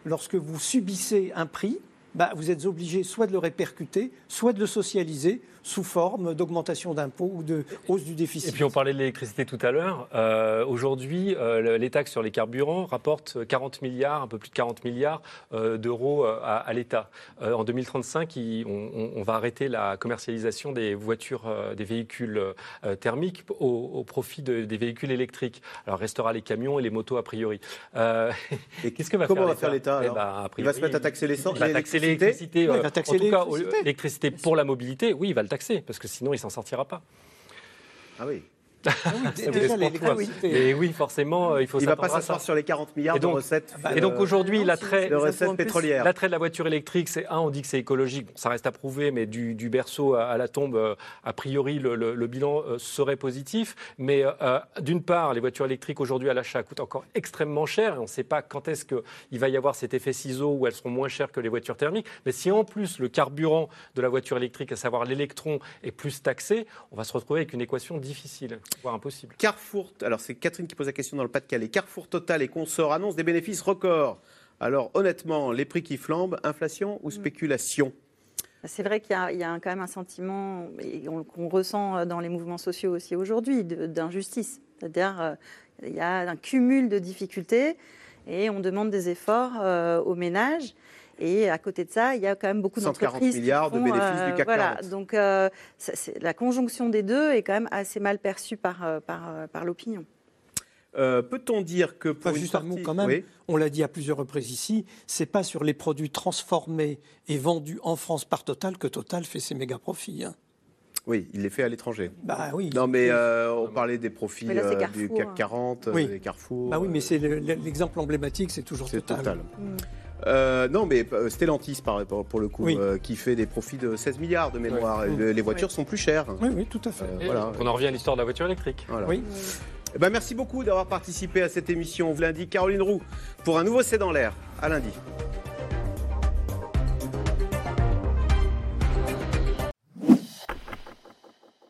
lorsque vous subissez un prix, bah, vous êtes obligé soit de le répercuter, soit de le socialiser sous forme d'augmentation d'impôts ou de hausse du déficit. Et puis on parlait de l'électricité tout à l'heure. Euh, Aujourd'hui, euh, le- les taxes sur les carburants rapportent 40 milliards, un peu plus de 40 milliards euh, d'euros à, à l'État. Euh, en 2035, il- on, on- on va arrêter la commercialisation des voitures, euh, des véhicules euh, thermiques au, au profit de- des véhicules électriques. Alors restera les camions et les motos a priori. Euh, Qu'est-ce que va comment faire va faire l'État, Eh ben, Il va se mettre à taxer l'essence- Il va taxer l'électricité l'électricité. Euh, il va taxer en tout cas, l'électricité. l'électricité pour la mobilité, oui, il va le taxer parce que sinon il s'en sortira pas. Ah. Ça déjà, pour l'électricité. toi. Et oui, forcément, euh, il faut Il va s'attendre pas à s'asseoir ça. sur les 40 milliards Et donc- de recettes. Et donc euh, aujourd'hui, l'attrait de recettes pétrolières. L'attrait de la voiture électrique, c'est un, on dit que c'est écologique. Bon, ça reste à prouver, mais du, du berceau à, à la tombe, euh, a priori, le, le- le bilan euh, serait positif. Mais euh, d'une part, les voitures électriques aujourd'hui à l'achat coûtent encore extrêmement cher. Et on ne sait pas quand est-ce qu'il va y avoir cet effet ciseau où elles seront moins chères que les voitures thermiques. Mais si en plus le carburant de la voiture électrique, à savoir l'électron, est plus taxé, on va se retrouver avec une équation difficile, voire impossible. Carrefour, alors c'est Catherine qui pose la question dans le Pas-de-Calais. Carrefour Total et Consort annoncent des bénéfices records. Alors honnêtement, les prix qui flambent, inflation ou spéculation? C'est vrai qu'il y y a un- quand même un sentiment qu'on ressent dans les mouvements sociaux aussi aujourd'hui d'injustice. C'est-à-dire euh, il y a un cumul de difficultés et on demande des efforts euh, aux ménages. Et à côté de ça, il y a quand même beaucoup 140 d'entreprises qui milliards de bénéfices du CAC voilà. 40. Donc euh, ça, la conjonction des deux est quand même assez mal perçue par, euh, par, euh, par l'opinion. Euh, Peut-on dire que pour Enfin, une juste un mot quand même, Oui. on l'a dit à plusieurs reprises ici, c'est pas sur les produits transformés et vendus en France par Total que Total fait ses méga profits. hein. Oui, il les fait à l'étranger. Bah oui. Non, mais euh, on parlait des profits là, euh, du CAC hein. 40, euh, Oui. des Carrefour. Bah oui, mais c'est le- le- l'exemple emblématique, c'est toujours Total. Total. Euh, non, mais euh, Stellantis, par, pour pour le coup, Oui. euh, qui fait des profits de 16 milliards de mémoire. Le- les voitures sont plus chères. Oui, oui, tout à fait. Euh, voilà. on en revient à l'histoire de la voiture électrique. Voilà. Oui. Eh ben, merci beaucoup d'avoir participé à cette émission. Lundi, Caroline Roux, pour un nouveau C'est dans l'air. À lundi.